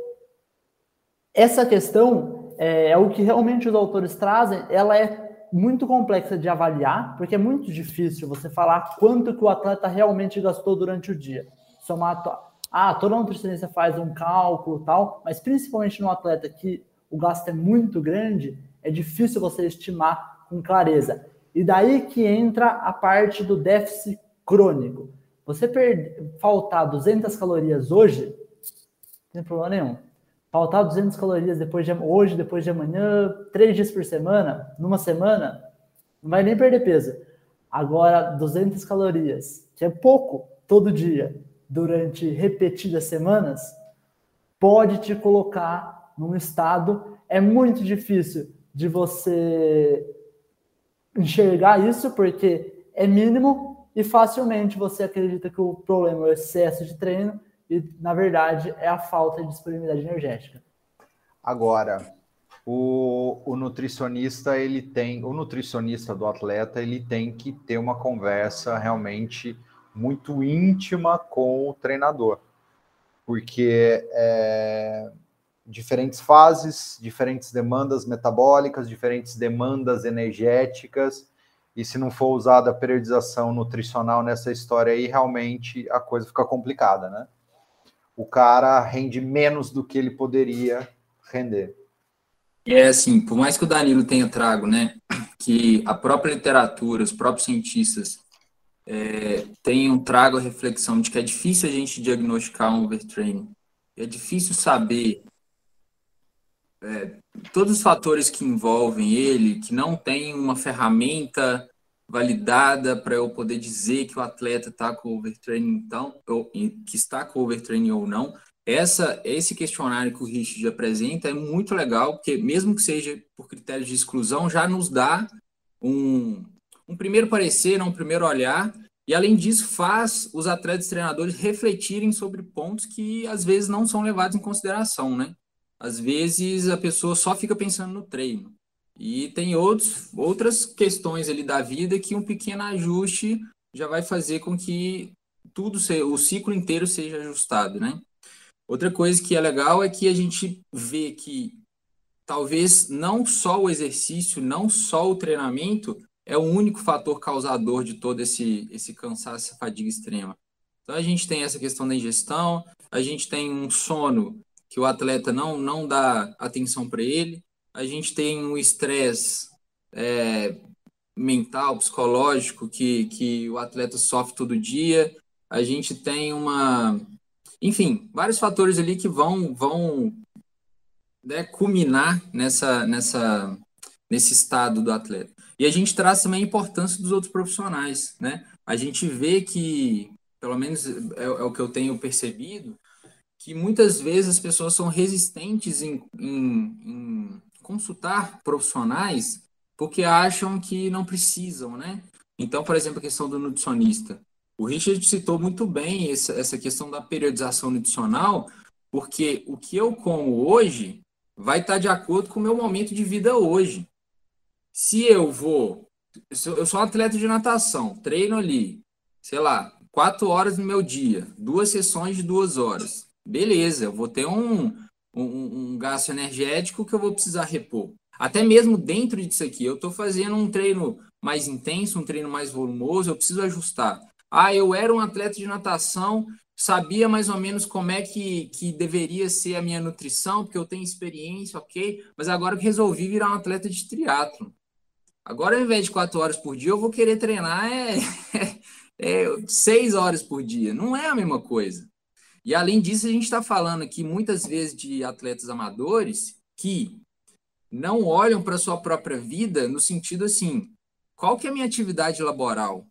Speaker 2: essa questão é, é o que realmente os autores trazem, ela é muito complexa de avaliar, porque é muito difícil você falar quanto que o atleta realmente gastou durante o dia. Somar, ah, toda nutricionista faz um cálculo tal, mas principalmente no atleta que o gasto é muito grande, é difícil você estimar com clareza. E daí que entra a parte do déficit crônico. Você perder, faltar 200 calorias hoje, não tem problema nenhum faltar 200 calorias depois de hoje, depois de amanhã, três dias por semana, numa semana, não vai nem perder peso. Agora, 200 calorias, que é pouco todo dia, durante repetidas semanas, pode te colocar num estado. É muito difícil de você enxergar isso, porque é mínimo e facilmente você acredita que o problema é o excesso de treino e, na verdade, é a falta de disponibilidade energética.
Speaker 4: Agora, o, o, nutricionista, ele tem, o nutricionista do atleta, ele tem que ter uma conversa realmente muito íntima com o treinador, porque é, diferentes fases, diferentes demandas metabólicas, diferentes demandas energéticas, e se não for usada a periodização nutricional nessa história aí, realmente a coisa fica complicada, né? O cara rende menos do que ele poderia render.
Speaker 1: É assim, por mais que o Danilo tenha trago, né, que a própria literatura, os próprios cientistas é, tenham trago a reflexão de que é difícil a gente diagnosticar um overtraining, é difícil saber é, todos os fatores que envolvem ele, que não tem uma ferramenta validada para eu poder dizer que o atleta está com overtraining, então, ou, que está com overtraining ou não. Essa, esse questionário que o Richard apresenta é muito legal, porque mesmo que seja por critérios de exclusão, já nos dá um, um primeiro parecer, um primeiro olhar, e além disso faz os atletas e treinadores refletirem sobre pontos que às vezes não são levados em consideração, né? Às vezes a pessoa só fica pensando no treino. E tem outros, outras questões ali da vida que um pequeno ajuste já vai fazer com que tudo, o ciclo inteiro seja ajustado, né? Outra coisa que é legal é que a gente vê que talvez não só o exercício, não só o treinamento é o único fator causador de todo esse, esse cansaço, essa fadiga extrema. Então a gente tem essa questão da ingestão, a gente tem um sono que o atleta não, não dá atenção para ele, a gente tem um estresse é, mental, psicológico, que, que o atleta sofre todo dia, a gente tem uma. Enfim, vários fatores ali que vão, vão né, culminar nessa, nessa, nesse estado do atleta. E a gente traz também a importância dos outros profissionais, né? A gente vê que, pelo menos é, é o que eu tenho percebido, que muitas vezes as pessoas são resistentes em, em, em consultar profissionais porque acham que não precisam, né? Então, por exemplo, a questão do nutricionista. O Richard citou muito bem essa, questão da periodização nutricional, porque o que eu como hoje vai estar de acordo com o meu momento de vida hoje. Se eu vou. Eu sou um atleta de natação, treino ali, sei lá, quatro horas no meu dia, duas sessões de duas horas. Beleza, eu vou ter um, um, um gasto energético que eu vou precisar repor. Até mesmo dentro disso aqui, eu estou fazendo um treino mais intenso, um treino mais volumoso, eu preciso ajustar. Ah, eu era um atleta de natação, sabia mais ou menos como é que, que deveria ser a minha nutrição, porque eu tenho experiência, ok, mas agora eu resolvi virar um atleta de triatlo. Agora, ao invés de quatro horas por dia, eu vou querer treinar é, é, é seis horas por dia. Não é a mesma coisa. E além disso, a gente está falando aqui muitas vezes de atletas amadores que não olham para a sua própria vida no sentido assim: qual que é a minha atividade laboral?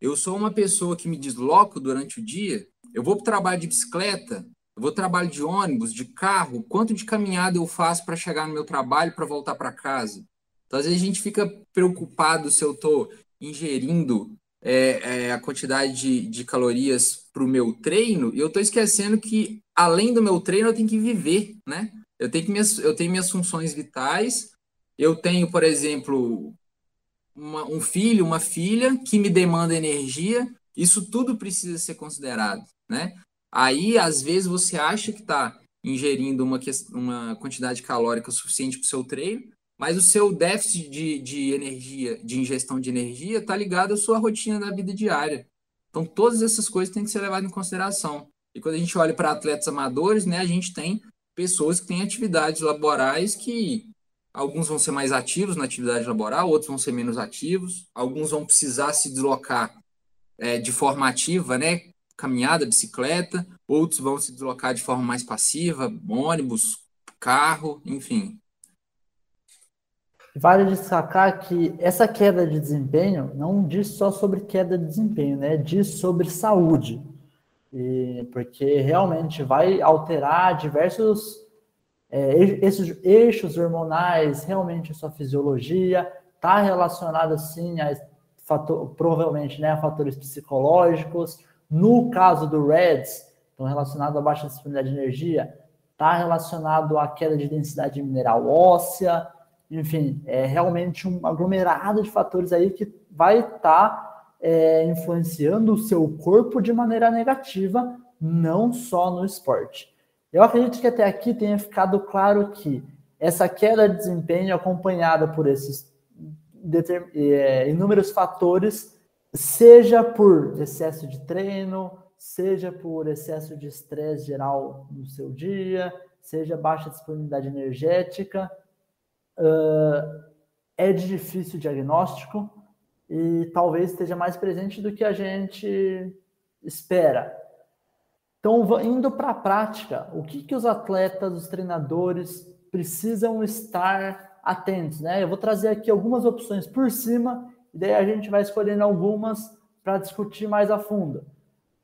Speaker 1: Eu sou uma pessoa que me desloco durante o dia, eu vou para o trabalho de bicicleta, eu vou trabalho de ônibus, de carro, quanto de caminhada eu faço para chegar no meu trabalho para voltar para casa? Então, às vezes a gente fica preocupado se eu estou ingerindo é, é, a quantidade de, de calorias para o meu treino, e eu estou esquecendo que, além do meu treino, eu tenho que viver, né? Eu tenho, que minhas, eu tenho minhas funções vitais, eu tenho, por exemplo, uma, um filho, uma filha que me demanda energia, isso tudo precisa ser considerado, né? Aí, às vezes, você acha que está ingerindo uma, uma quantidade calórica suficiente para o seu treino, mas o seu déficit de, de energia, de ingestão de energia, está ligado à sua rotina da vida diária. Então, todas essas coisas têm que ser levadas em consideração. E quando a gente olha para atletas amadores, né, a gente tem pessoas que têm atividades laborais que alguns vão ser mais ativos na atividade laboral, outros vão ser menos ativos, alguns vão precisar se deslocar é, de forma ativa, né, caminhada, bicicleta, outros vão se deslocar de forma mais passiva, ônibus, carro, enfim.
Speaker 2: Vale destacar que essa queda de desempenho não diz só sobre queda de desempenho, né? Diz sobre saúde. E, porque realmente vai alterar diversos é, esses eixos hormonais, realmente sua fisiologia, está relacionado sim a fator, provavelmente né, a fatores psicológicos. No caso do REDS, então relacionado à baixa disponibilidade de energia, está relacionado à queda de densidade mineral óssea, enfim, é realmente um aglomerado de fatores aí que vai estar tá, é, influenciando o seu corpo de maneira negativa, não só no esporte. Eu acredito que até aqui tenha ficado claro que essa queda de desempenho acompanhada por esses é, inúmeros fatores, seja por excesso de treino, seja por excesso de estresse geral no seu dia, seja baixa disponibilidade energética, uh, é de difícil diagnóstico e talvez esteja mais presente do que a gente espera. Então, indo para a prática, o que, que os atletas, os treinadores precisam estar atentos, né? Eu vou trazer aqui algumas opções por cima, e daí a gente vai escolhendo algumas para discutir mais a fundo.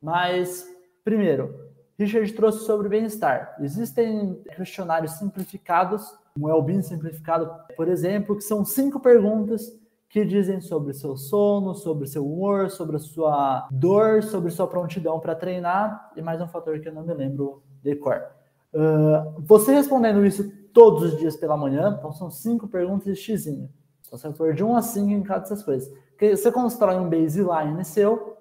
Speaker 2: Mas, primeiro, Richard trouxe sobre bem-estar. Existem questionários simplificados um well-being simplificado, por exemplo, que são cinco perguntas que dizem sobre seu sono, sobre seu humor, sobre sua dor, sobre sua prontidão para treinar e mais um fator que eu não me lembro de cor. Uh, você respondendo isso todos os dias pela manhã, então são cinco perguntas de xizinho. Então você for de um a cinco em cada dessas coisas. Você constrói um baseline seu,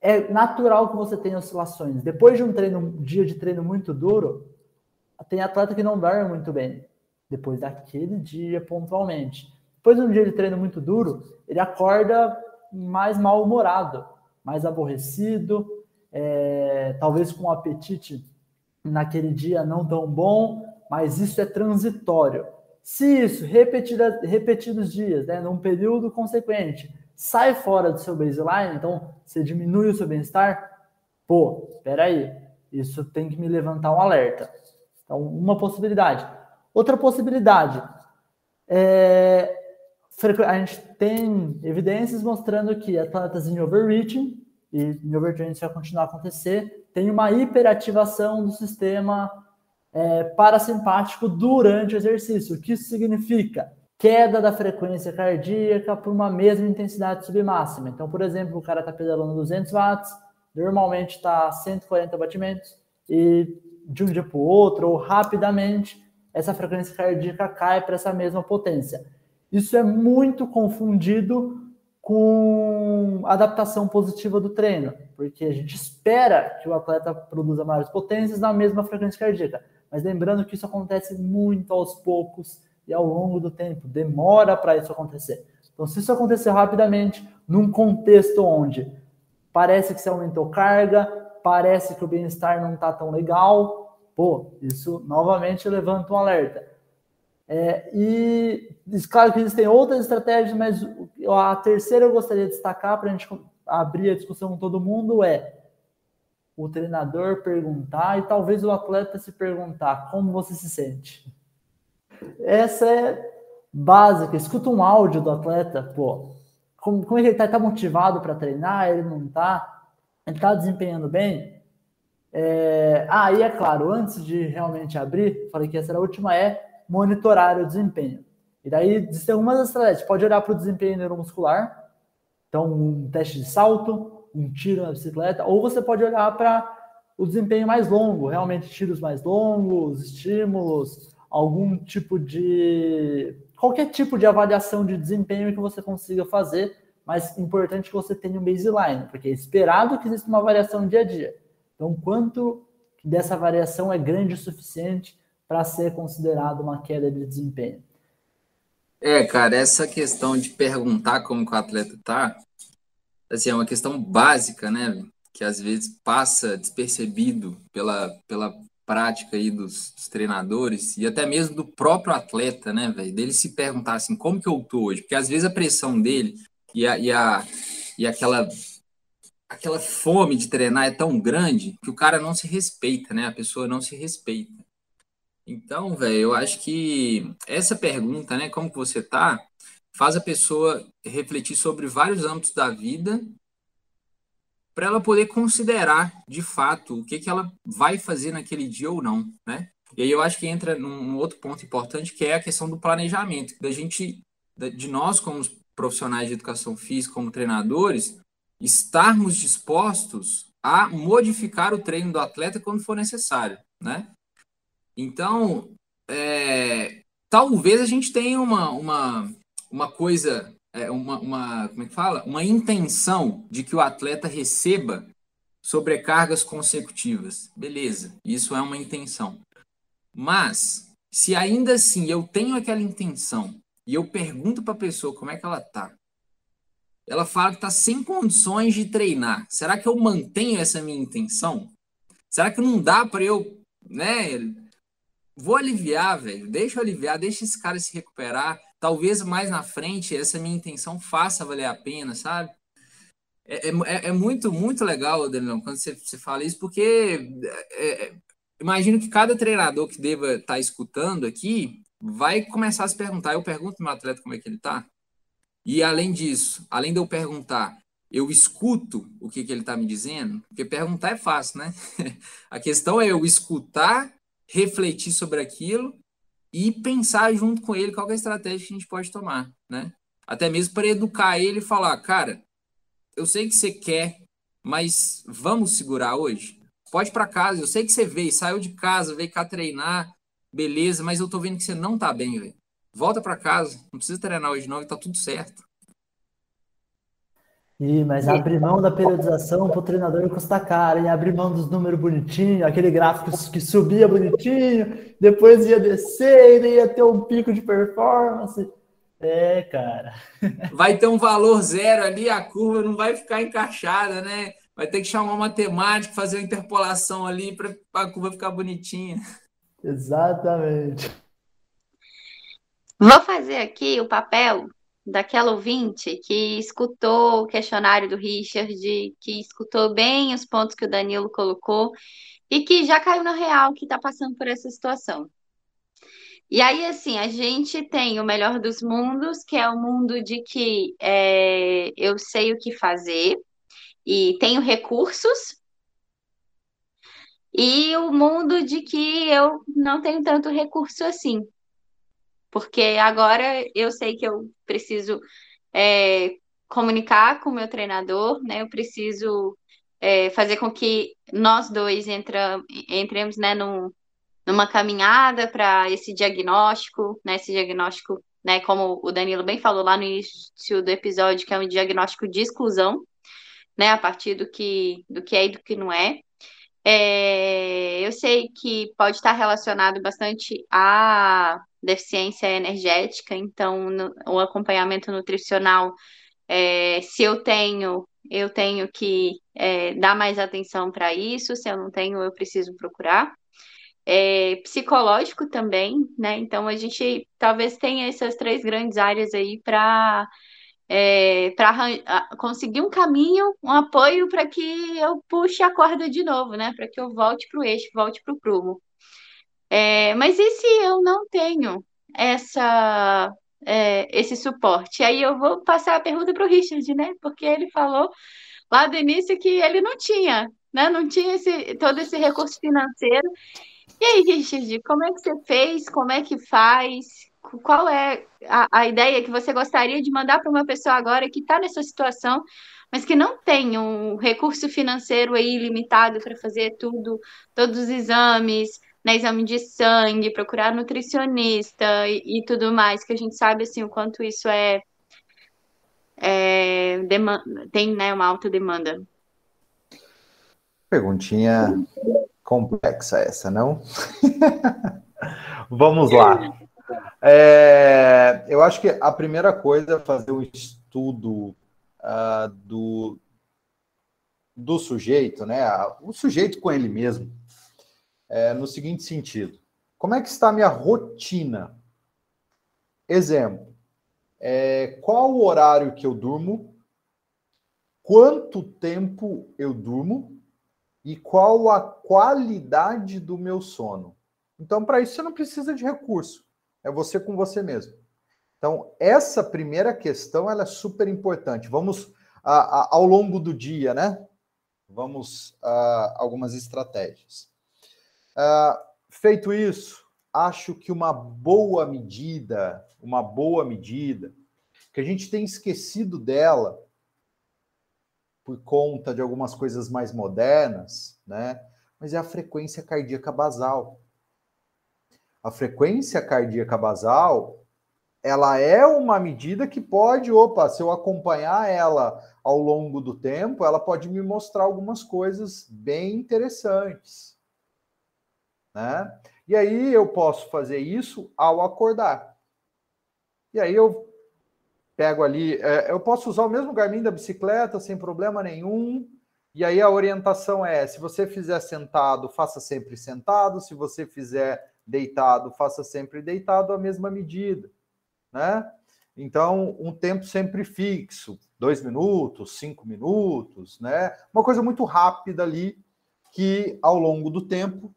Speaker 2: é natural que você tenha oscilações. Depois de um treino, um dia de treino muito duro, tem atleta que não dorme muito bem depois daquele dia pontualmente. Depois de um dia de treino muito duro, ele acorda mais mal-humorado, mais aborrecido, é, talvez com um apetite naquele dia não tão bom, mas isso é transitório. Se isso, repetida, repetidos dias, né, num período consequente, sai fora do seu baseline, então você diminui o seu bem-estar, pô, espera aí, isso tem que me levantar um alerta. Então, uma possibilidade. Outra possibilidade é a gente tem evidências mostrando que atletas em overreaching e em overtraining isso vai continuar a acontecer, tem uma hiperativação do sistema é, parasimpático durante o exercício. O que isso significa? Queda da frequência cardíaca por uma mesma intensidade submáxima. Então, por exemplo, o cara está pedalando 200 watts, normalmente está 140 batimentos, e de um dia para o outro, ou rapidamente, essa frequência cardíaca cai para essa mesma potência. Isso é muito confundido com adaptação positiva do treino, porque a gente espera que o atleta produza maiores potências na mesma frequência cardíaca. Mas lembrando que isso acontece muito aos poucos e ao longo do tempo, demora para isso acontecer. Então, se isso acontecer rapidamente, num contexto onde parece que você aumentou carga, parece que o bem-estar não está tão legal, Pô, isso novamente levanta um alerta. É, e claro que existem outras estratégias, mas a terceira eu gostaria de destacar para a gente abrir a discussão com todo mundo é o treinador perguntar e talvez o atleta se perguntar como você se sente. Essa é básica. Escuta um áudio do atleta, pô, como, como é que ele está? Está motivado para treinar? Ele não está? Ele está desempenhando bem? É, ah, e é claro, antes de realmente abrir, falei que essa era a última, é monitorar o desempenho. E daí existem algumas estratégias. Pode olhar para o desempenho neuromuscular, Então, um teste de salto, um tiro na bicicleta, ou você pode olhar para o desempenho mais longo, realmente tiros mais longos, estímulos, algum tipo de. qualquer tipo de avaliação de desempenho que você consiga fazer, mas importante que você tenha um baseline, porque é esperado que exista uma variação dia a dia. Então, quanto dessa variação é grande o suficiente para ser considerado uma queda de desempenho?
Speaker 1: É, cara, essa questão de perguntar como o atleta tá, assim, é uma questão básica, né? Que às vezes passa despercebido pela, pela prática aí dos, dos treinadores e até mesmo do próprio atleta, né, velho? Dele se perguntar assim, como que eu tô hoje? Porque às vezes a pressão dele e, a, e, a, e aquela aquela fome de treinar é tão grande que o cara não se respeita, né? A pessoa não se respeita. Então, velho, eu acho que essa pergunta, né, como que você tá, faz a pessoa refletir sobre vários âmbitos da vida para ela poder considerar, de fato, o que, que ela vai fazer naquele dia ou não, né? E aí eu acho que entra num outro ponto importante, que é a questão do planejamento, da gente, de nós como profissionais de educação física, como treinadores, estarmos dispostos a modificar o treino do atleta quando for necessário, né? Então, é, talvez a gente tenha uma, uma, uma coisa, é, uma, uma, como é que fala? Uma intenção de que o atleta receba sobrecargas consecutivas. Beleza, isso é uma intenção. Mas, se ainda assim eu tenho aquela intenção e eu pergunto para a pessoa como é que ela tá, ela fala que está sem condições de treinar. Será que eu mantenho essa minha intenção? Será que não dá para eu, né, vou aliviar, velho. Deixa eu aliviar, deixa esse cara se recuperar. Talvez mais na frente essa minha intenção faça valer a pena, sabe? É, é, é, é muito, muito legal, Danilão, quando você, você fala isso, porque é, é, imagino que cada treinador que deva estar tá escutando aqui vai começar a se perguntar. Eu pergunto meu atleta como é que ele tá. E além disso, além de eu perguntar, eu escuto o que, que ele está me dizendo, porque perguntar é fácil, né? a questão é eu escutar refletir sobre aquilo e pensar junto com ele qual é a estratégia que a gente pode tomar, né? Até mesmo para educar ele e falar, cara, eu sei que você quer, mas vamos segurar hoje? Pode para casa, eu sei que você veio, saiu de casa, veio cá treinar, beleza, mas eu tô vendo que você não tá bem, velho. Volta para casa, não precisa treinar hoje não, e tá tudo certo.
Speaker 2: Ih, mas abrir mão da periodização para o treinador custa caro, hein? Abrir mão dos números bonitinhos, aquele gráfico que subia bonitinho, depois ia descer e ia ter um pico de performance. É, cara.
Speaker 1: Vai ter um valor zero ali, a curva não vai ficar encaixada, né? Vai ter que chamar um matemático, fazer uma interpolação ali para a curva ficar bonitinha.
Speaker 2: Exatamente.
Speaker 3: Vou fazer aqui o papel daquela ouvinte que escutou o questionário do Richard, que escutou bem os pontos que o Danilo colocou e que já caiu na real que está passando por essa situação. E aí, assim, a gente tem o melhor dos mundos, que é o mundo de que é, eu sei o que fazer e tenho recursos, e o mundo de que eu não tenho tanto recurso assim. Porque agora eu sei que eu preciso é, comunicar com o meu treinador, né? Eu preciso é, fazer com que nós dois entra, entremos né, num, numa caminhada para esse diagnóstico, né? Esse diagnóstico, né? Como o Danilo bem falou lá no início do episódio, que é um diagnóstico de exclusão, né? A partir do que, do que é e do que não é. É, eu sei que pode estar relacionado bastante à deficiência energética, então no, o acompanhamento nutricional, é, se eu tenho, eu tenho que é, dar mais atenção para isso, se eu não tenho, eu preciso procurar. É, psicológico também, né? Então a gente talvez tenha essas três grandes áreas aí para é, para conseguir um caminho, um apoio para que eu puxe a corda de novo, né? Para que eu volte para o eixo, volte para o prumo. É, mas e se eu não tenho essa, é, esse suporte? Aí eu vou passar a pergunta para o Richard, né? Porque ele falou lá do início que ele não tinha, né? Não tinha esse, todo esse recurso financeiro. E aí, Richard, como é que você fez? Como é que faz? Qual é a, a ideia que você gostaria de mandar para uma pessoa agora que está nessa situação, mas que não tem um recurso financeiro aí limitado para fazer tudo, todos os exames, né, exame de sangue, procurar nutricionista e, e, tudo mais, que a gente sabe assim o quanto isso é, é demanda, tem né, uma alta demanda.
Speaker 4: Perguntinha complexa essa, não? Vamos lá. É, eu acho que a primeira coisa é fazer um estudo uh, do, do sujeito, né? O sujeito com ele mesmo, é, no seguinte sentido: como é que está a minha rotina? Exemplo: é, qual o horário que eu durmo? Quanto tempo eu durmo? E qual a qualidade do meu sono? Então, para isso, você não precisa de recurso. É você com você mesmo. Então, essa primeira questão ela é super importante. Vamos a, a, ao longo do dia, né? Vamos a algumas estratégias. feito isso, acho que uma boa medida, uma boa medida, que a gente tem esquecido dela por conta de algumas coisas mais modernas, né? Mas é a frequência cardíaca basal. A frequência cardíaca basal, ela é uma medida que pode, opa, se eu acompanhar ela ao longo do tempo, ela pode me mostrar algumas coisas bem interessantes. Né? E aí eu posso fazer isso ao acordar. E aí eu pego ali, é, eu posso usar o mesmo Garmin da bicicleta sem problema nenhum. E aí a orientação é: se você fizer sentado, faça sempre sentado. Se você fizer deitado, faça sempre deitado a mesma medida, né? Então, um tempo sempre fixo, dois minutos, cinco minutos, né? Uma coisa muito rápida ali, que ao longo do tempo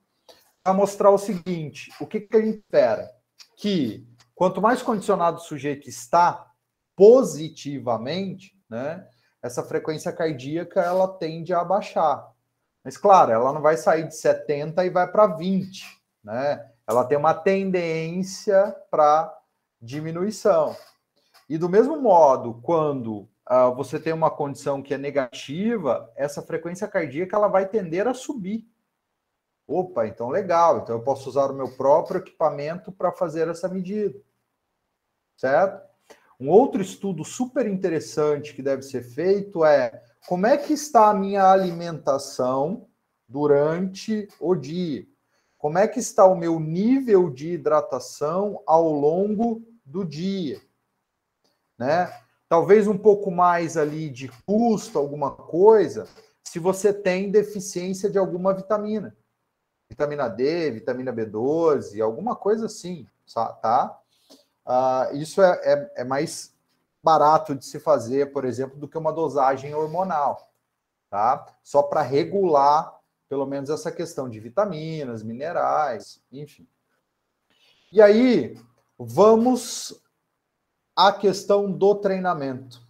Speaker 4: vai mostrar o seguinte: o que, que a gente espera? Que quanto mais condicionado o sujeito está positivamente, né? Essa frequência cardíaca ela tende a baixar. Mas claro, ela não vai sair de 70 e vai para 20, né? Ela tem uma tendência para diminuição. E do mesmo modo, quando uh, você tem uma condição que é negativa, essa frequência cardíaca ela vai tender a subir. Opa, então legal. Então eu posso usar o meu próprio equipamento para fazer essa medida. Certo? Um outro estudo super interessante que deve ser feito é como é que está a minha alimentação durante o dia. Como é que está o meu nível de hidratação ao longo do dia? Né? Talvez um pouco mais ali de custo, alguma coisa, se você tem deficiência de alguma vitamina. Vitamina D, vitamina B12, alguma coisa assim, tá? Uh, isso é, é, é mais barato de se fazer, por exemplo, do que uma dosagem hormonal, tá? Só para regular pelo menos essa questão de vitaminas, minerais, enfim. E aí, vamos à questão do treinamento.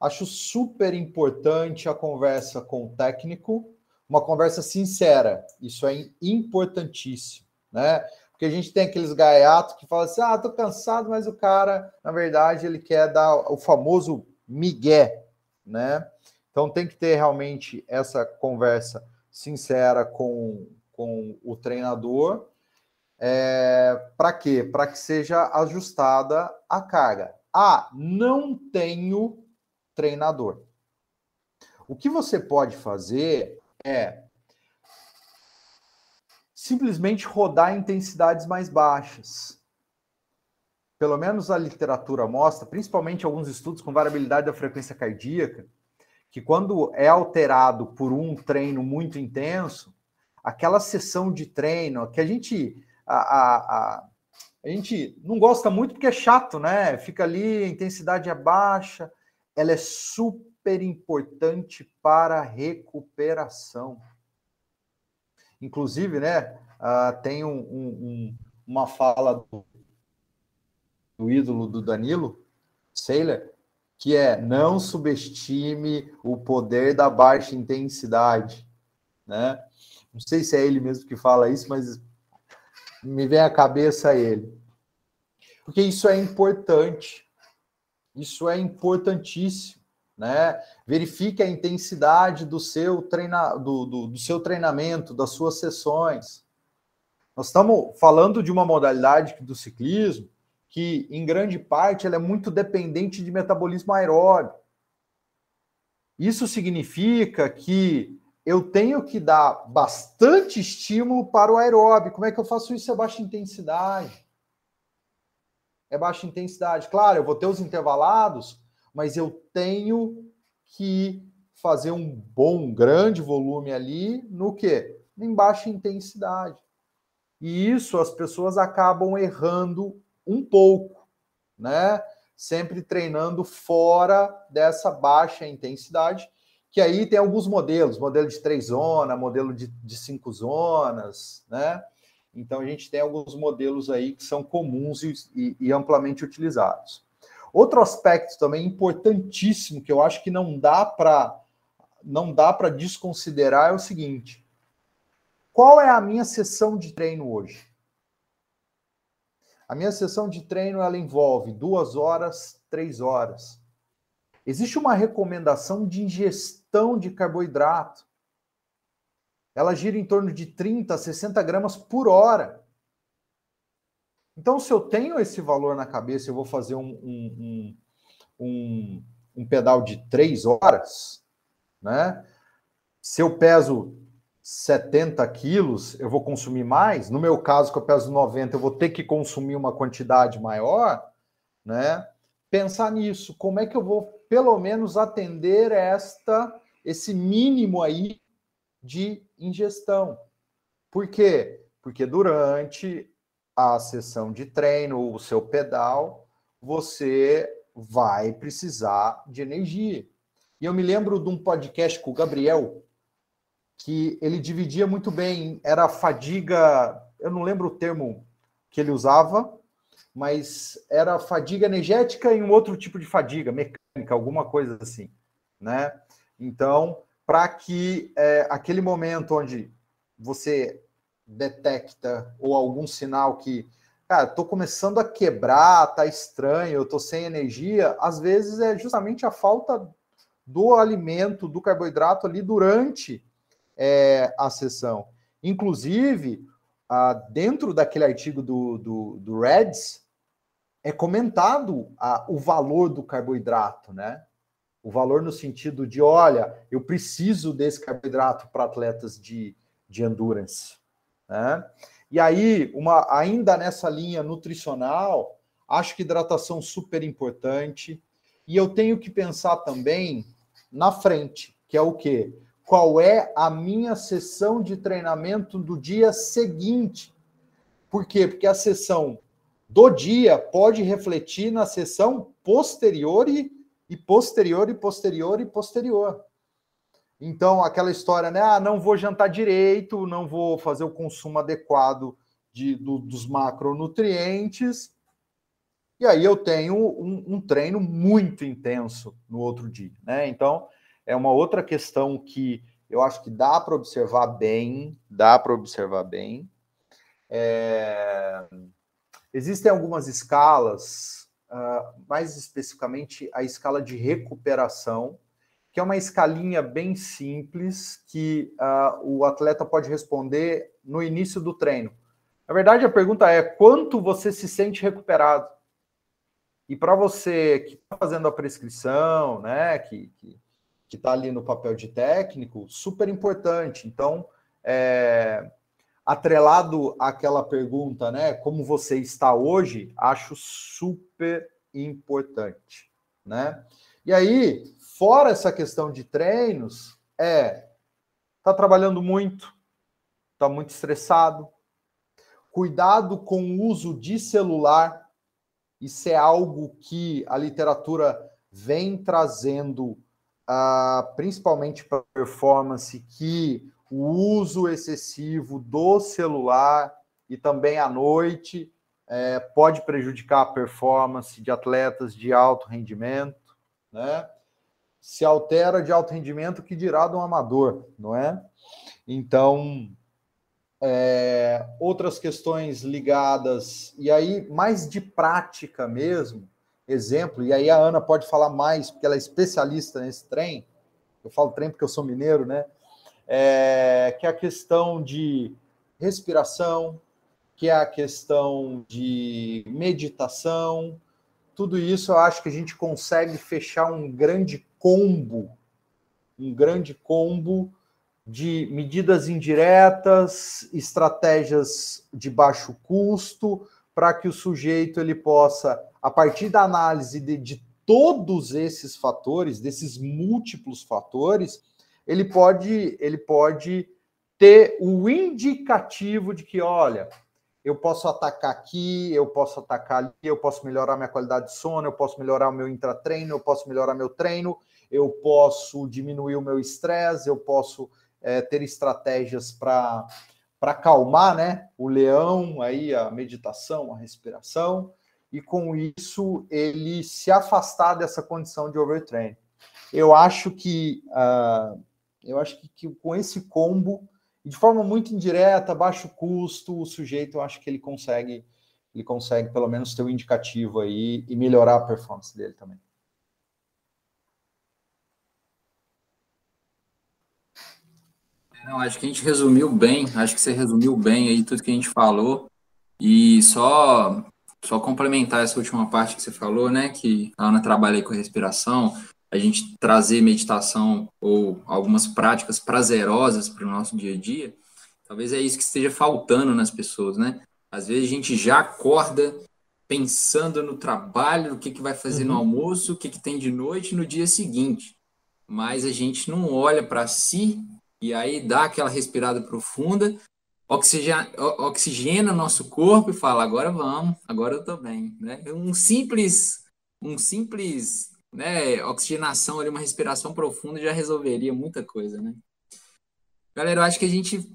Speaker 4: Acho super importante a conversa com o técnico, uma conversa sincera. Isso é importantíssimo, né? Porque a gente tem aqueles gaiatos que falam assim: ah, tô cansado, mas o cara, na verdade, ele quer dar o famoso migué, né? Então tem que ter realmente essa conversa sincera com, com o treinador. É, para quê? Para que seja ajustada a carga. Ah, não tenho treinador. O que você pode fazer é simplesmente rodar intensidades mais baixas. Pelo menos a literatura mostra, principalmente alguns estudos com variabilidade da frequência cardíaca, que quando é alterado por um treino muito intenso, aquela sessão de treino que a gente a, a, a, a gente não gosta muito porque é chato, né? Fica ali, a intensidade é baixa, ela é super importante para a recuperação. Inclusive, né? Uh, tem um, um, uma fala do, do ídolo do Danilo, Sailor, que é não subestime o poder da baixa intensidade, né? Não sei se é ele mesmo que fala isso, mas me vem à cabeça ele. porque isso é importante. Isso é importantíssimo. Né? Verifique a intensidade do seu, treina, do, do, do seu treinamento, das suas sessões. Nós estamos falando de uma modalidade do ciclismo que, em grande parte, ela é muito dependente de metabolismo aeróbio. Isso significa que eu tenho que dar bastante estímulo para o aeróbio. Como é que eu faço isso? É baixa intensidade. É baixa intensidade. Claro, eu vou ter os intervalados, mas eu tenho que fazer um bom, grande volume ali no que? Em baixa intensidade. E isso as pessoas acabam errando um pouco, né? Sempre treinando fora dessa baixa intensidade que aí tem alguns modelos, modelo de três zonas, modelo de, de cinco zonas, né? Então a gente tem alguns modelos aí que são comuns e, e, amplamente utilizados. Outro aspecto também importantíssimo que eu acho que não dá para não dá para desconsiderar é o seguinte: qual é a minha sessão de treino hoje? A minha sessão de treino ela envolve duas horas, três horas. Existe uma recomendação de ingestão de carboidrato. Ela gira em torno de 30 a 60 gramas por hora. Então, se eu tenho esse valor na cabeça, eu vou fazer um, um, um, um pedal de três horas, né? Se eu peso 70 quilos, eu vou consumir mais. No meu caso, que eu peso 90, eu vou ter que consumir uma quantidade maior, né? Pensar nisso, como é que eu vou pelo menos atender esta esse mínimo aí de ingestão. Por quê? Porque durante a sessão de treino, o seu pedal, você vai precisar de energia. E eu me lembro de um podcast com o Gabriel, que ele dividia muito bem, era fadiga, eu não lembro o termo que ele usava, mas era fadiga energética e um outro tipo de fadiga, mecânica, alguma coisa assim, né? Então, para que é, aquele momento onde você detecta ou algum sinal que, cara, estou começando a quebrar, tá estranho, eu estou sem energia, às vezes é justamente a falta do alimento, do carboidrato ali durante é, a sessão. Inclusive, ah, dentro daquele artigo do, do, do Reds, é comentado a, o valor do carboidrato, né? O valor no sentido de, olha, eu preciso desse carboidrato para atletas de, de endurance. Né? E aí, uma, ainda nessa linha nutricional, acho que hidratação super importante. E eu tenho que pensar também na frente, que é o quê? Qual é a minha sessão de treinamento do dia seguinte? Por quê? Porque a sessão do dia pode refletir na sessão posterior e, e posterior e posterior e posterior. Então, aquela história, né? Ah, não vou jantar direito, não vou fazer o consumo adequado de, do, dos macronutrientes. E aí eu tenho um, um, treino muito intenso no outro dia, né? Então, é uma outra questão que eu acho que dá para observar bem, dá para observar bem. É... Existem algumas escalas, uh, mais especificamente a escala de recuperação, que é uma escalinha bem simples que uh, o atleta pode responder no início do treino. Na verdade, a pergunta é quanto você se sente recuperado? E para você que está fazendo a prescrição, né, que está ali no papel de técnico, super importante. Então, é, atrelado àquela pergunta, né? Como você está hoje, acho super importante, né? E aí, fora essa questão de treinos, é tá trabalhando muito, tá muito estressado. Cuidado com o uso de celular. Isso é algo que a literatura vem trazendo, principalmente para performance, que o uso excessivo do celular e também à noite é, pode prejudicar a performance de atletas de alto rendimento, né? Se altera de alto rendimento, que dirá de um amador, não é? Então, é, outras questões ligadas, e aí mais de prática mesmo, exemplo, e aí a Ana pode falar mais, porque ela é especialista nesse trem, eu falo trem porque eu sou mineiro, né? É, que é a questão de respiração, que é a questão de meditação, tudo isso eu acho que a gente consegue fechar um grande combo, um grande combo de medidas indiretas, estratégias de baixo custo, para que o sujeito ele possa, a partir da análise de, de todos esses fatores, desses múltiplos fatores, ele pode, ele pode ter o indicativo de que, olha, eu posso atacar aqui, eu posso atacar ali, eu posso melhorar minha qualidade de sono, eu posso melhorar o meu intratreino, eu posso melhorar meu treino, eu posso diminuir o meu estresse, eu posso é, ter estratégias para para acalmar, né, o leão, aí a meditação, a respiração, e com isso ele se afastar dessa condição de overtraining. Eu acho que uh, eu acho que, que, com esse combo, de forma muito indireta, baixo custo, o sujeito, eu acho que ele consegue ele consegue pelo menos ter um indicativo aí e melhorar a performance dele também.
Speaker 1: Não, acho que a gente resumiu bem, acho que você resumiu bem aí tudo que a gente falou. E só só complementar essa última parte que você falou, né, que a Ana trabalha aí com respiração, a gente trazer meditação ou algumas práticas prazerosas para o nosso dia a dia, talvez é isso que esteja faltando nas pessoas, né? Às vezes a gente já acorda pensando no trabalho, o que, que vai fazer uhum. no almoço, o que, que tem de noite no dia seguinte. Mas a gente não olha para si e aí dá aquela respirada profunda, oxigena, nosso corpo e fala, agora vamos, agora eu tô bem, né? Um simples, um simples, né, oxigenação ali, uma respiração profunda já resolveria muita coisa, né? Galera, eu acho que a gente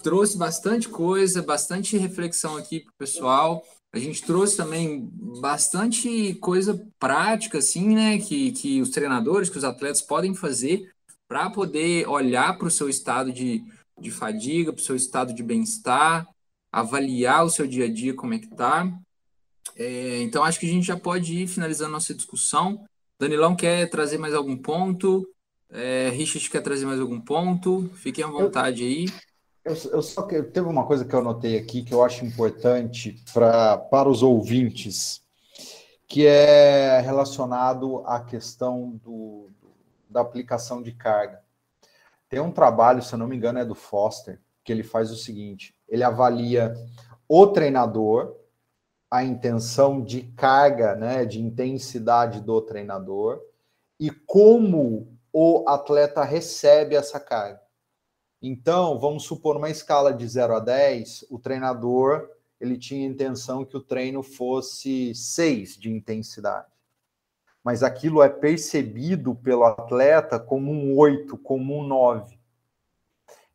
Speaker 1: trouxe bastante coisa, bastante reflexão aqui pro pessoal. A gente trouxe também bastante coisa prática, assim, né? Que, que os treinadores, que os atletas podem fazer para poder olhar para o seu estado de, de fadiga, para o seu estado de bem-estar, avaliar o seu dia a dia, como é que está. É, então, acho que a gente já pode ir finalizando nossa discussão. Danilão quer trazer mais algum ponto? É, Richard quer trazer mais algum ponto? Fiquem à vontade aí.
Speaker 4: Eu, eu só que teve uma coisa que eu anotei aqui que eu acho importante pra, para os ouvintes, que é relacionado à questão do, da aplicação de carga. Tem um trabalho, se eu não me engano, é do Foster, que ele faz o seguinte: ele avalia o treinador, a intenção de carga, né, de intensidade do treinador e como o atleta recebe essa carga. Então, vamos supor uma escala de 0 a 10, o treinador ele tinha intenção que o treino fosse 6 de intensidade mas aquilo é percebido pelo atleta como um 8, como um 9.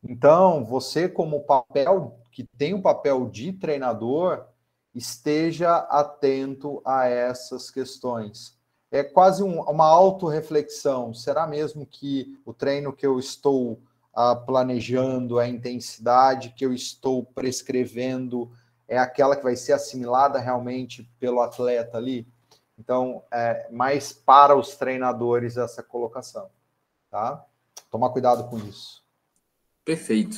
Speaker 4: Então, você, como papel, que tem o papel de treinador, esteja atento a essas questões. É quase um, uma autorreflexão. Será mesmo que o treino que eu estou ah, planejando, a intensidade que eu estou prescrevendo, é aquela que vai ser assimilada realmente pelo atleta ali? Então, é mais para os treinadores essa colocação, tá? Tomar cuidado com isso.
Speaker 1: Perfeito.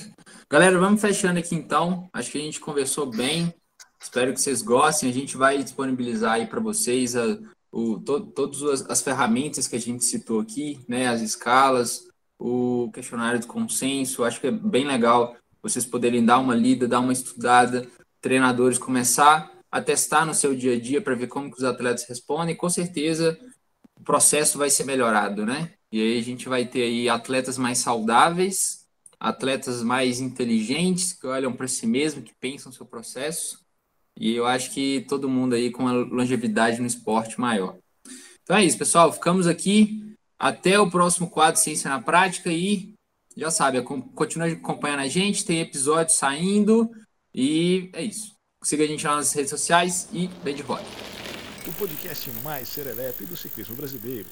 Speaker 1: Galera, vamos fechando aqui então. Acho que a gente conversou bem. Espero que vocês gostem. A gente vai disponibilizar aí para vocês a, o, to, todas as, as, ferramentas que a gente citou aqui, né? As escalas, o questionário de consenso. Acho que é bem legal vocês poderem dar uma lida, dar uma estudada, treinadores começar a testar no seu dia a dia para ver como que os atletas respondem, com certeza o processo vai ser melhorado, né? E aí a gente vai ter aí atletas mais saudáveis, atletas mais inteligentes, que olham para si mesmo, que pensam seu processo. E eu acho que todo mundo aí com uma longevidade no esporte maior. Então é isso, pessoal. Ficamos aqui. Até o próximo quadro Ciência na Prática e já sabe, continue acompanhando a gente, tem episódios saindo e é isso. Siga a gente nas redes sociais e vem de roda.
Speaker 5: O podcast mais serelepe do ciclismo brasileiro.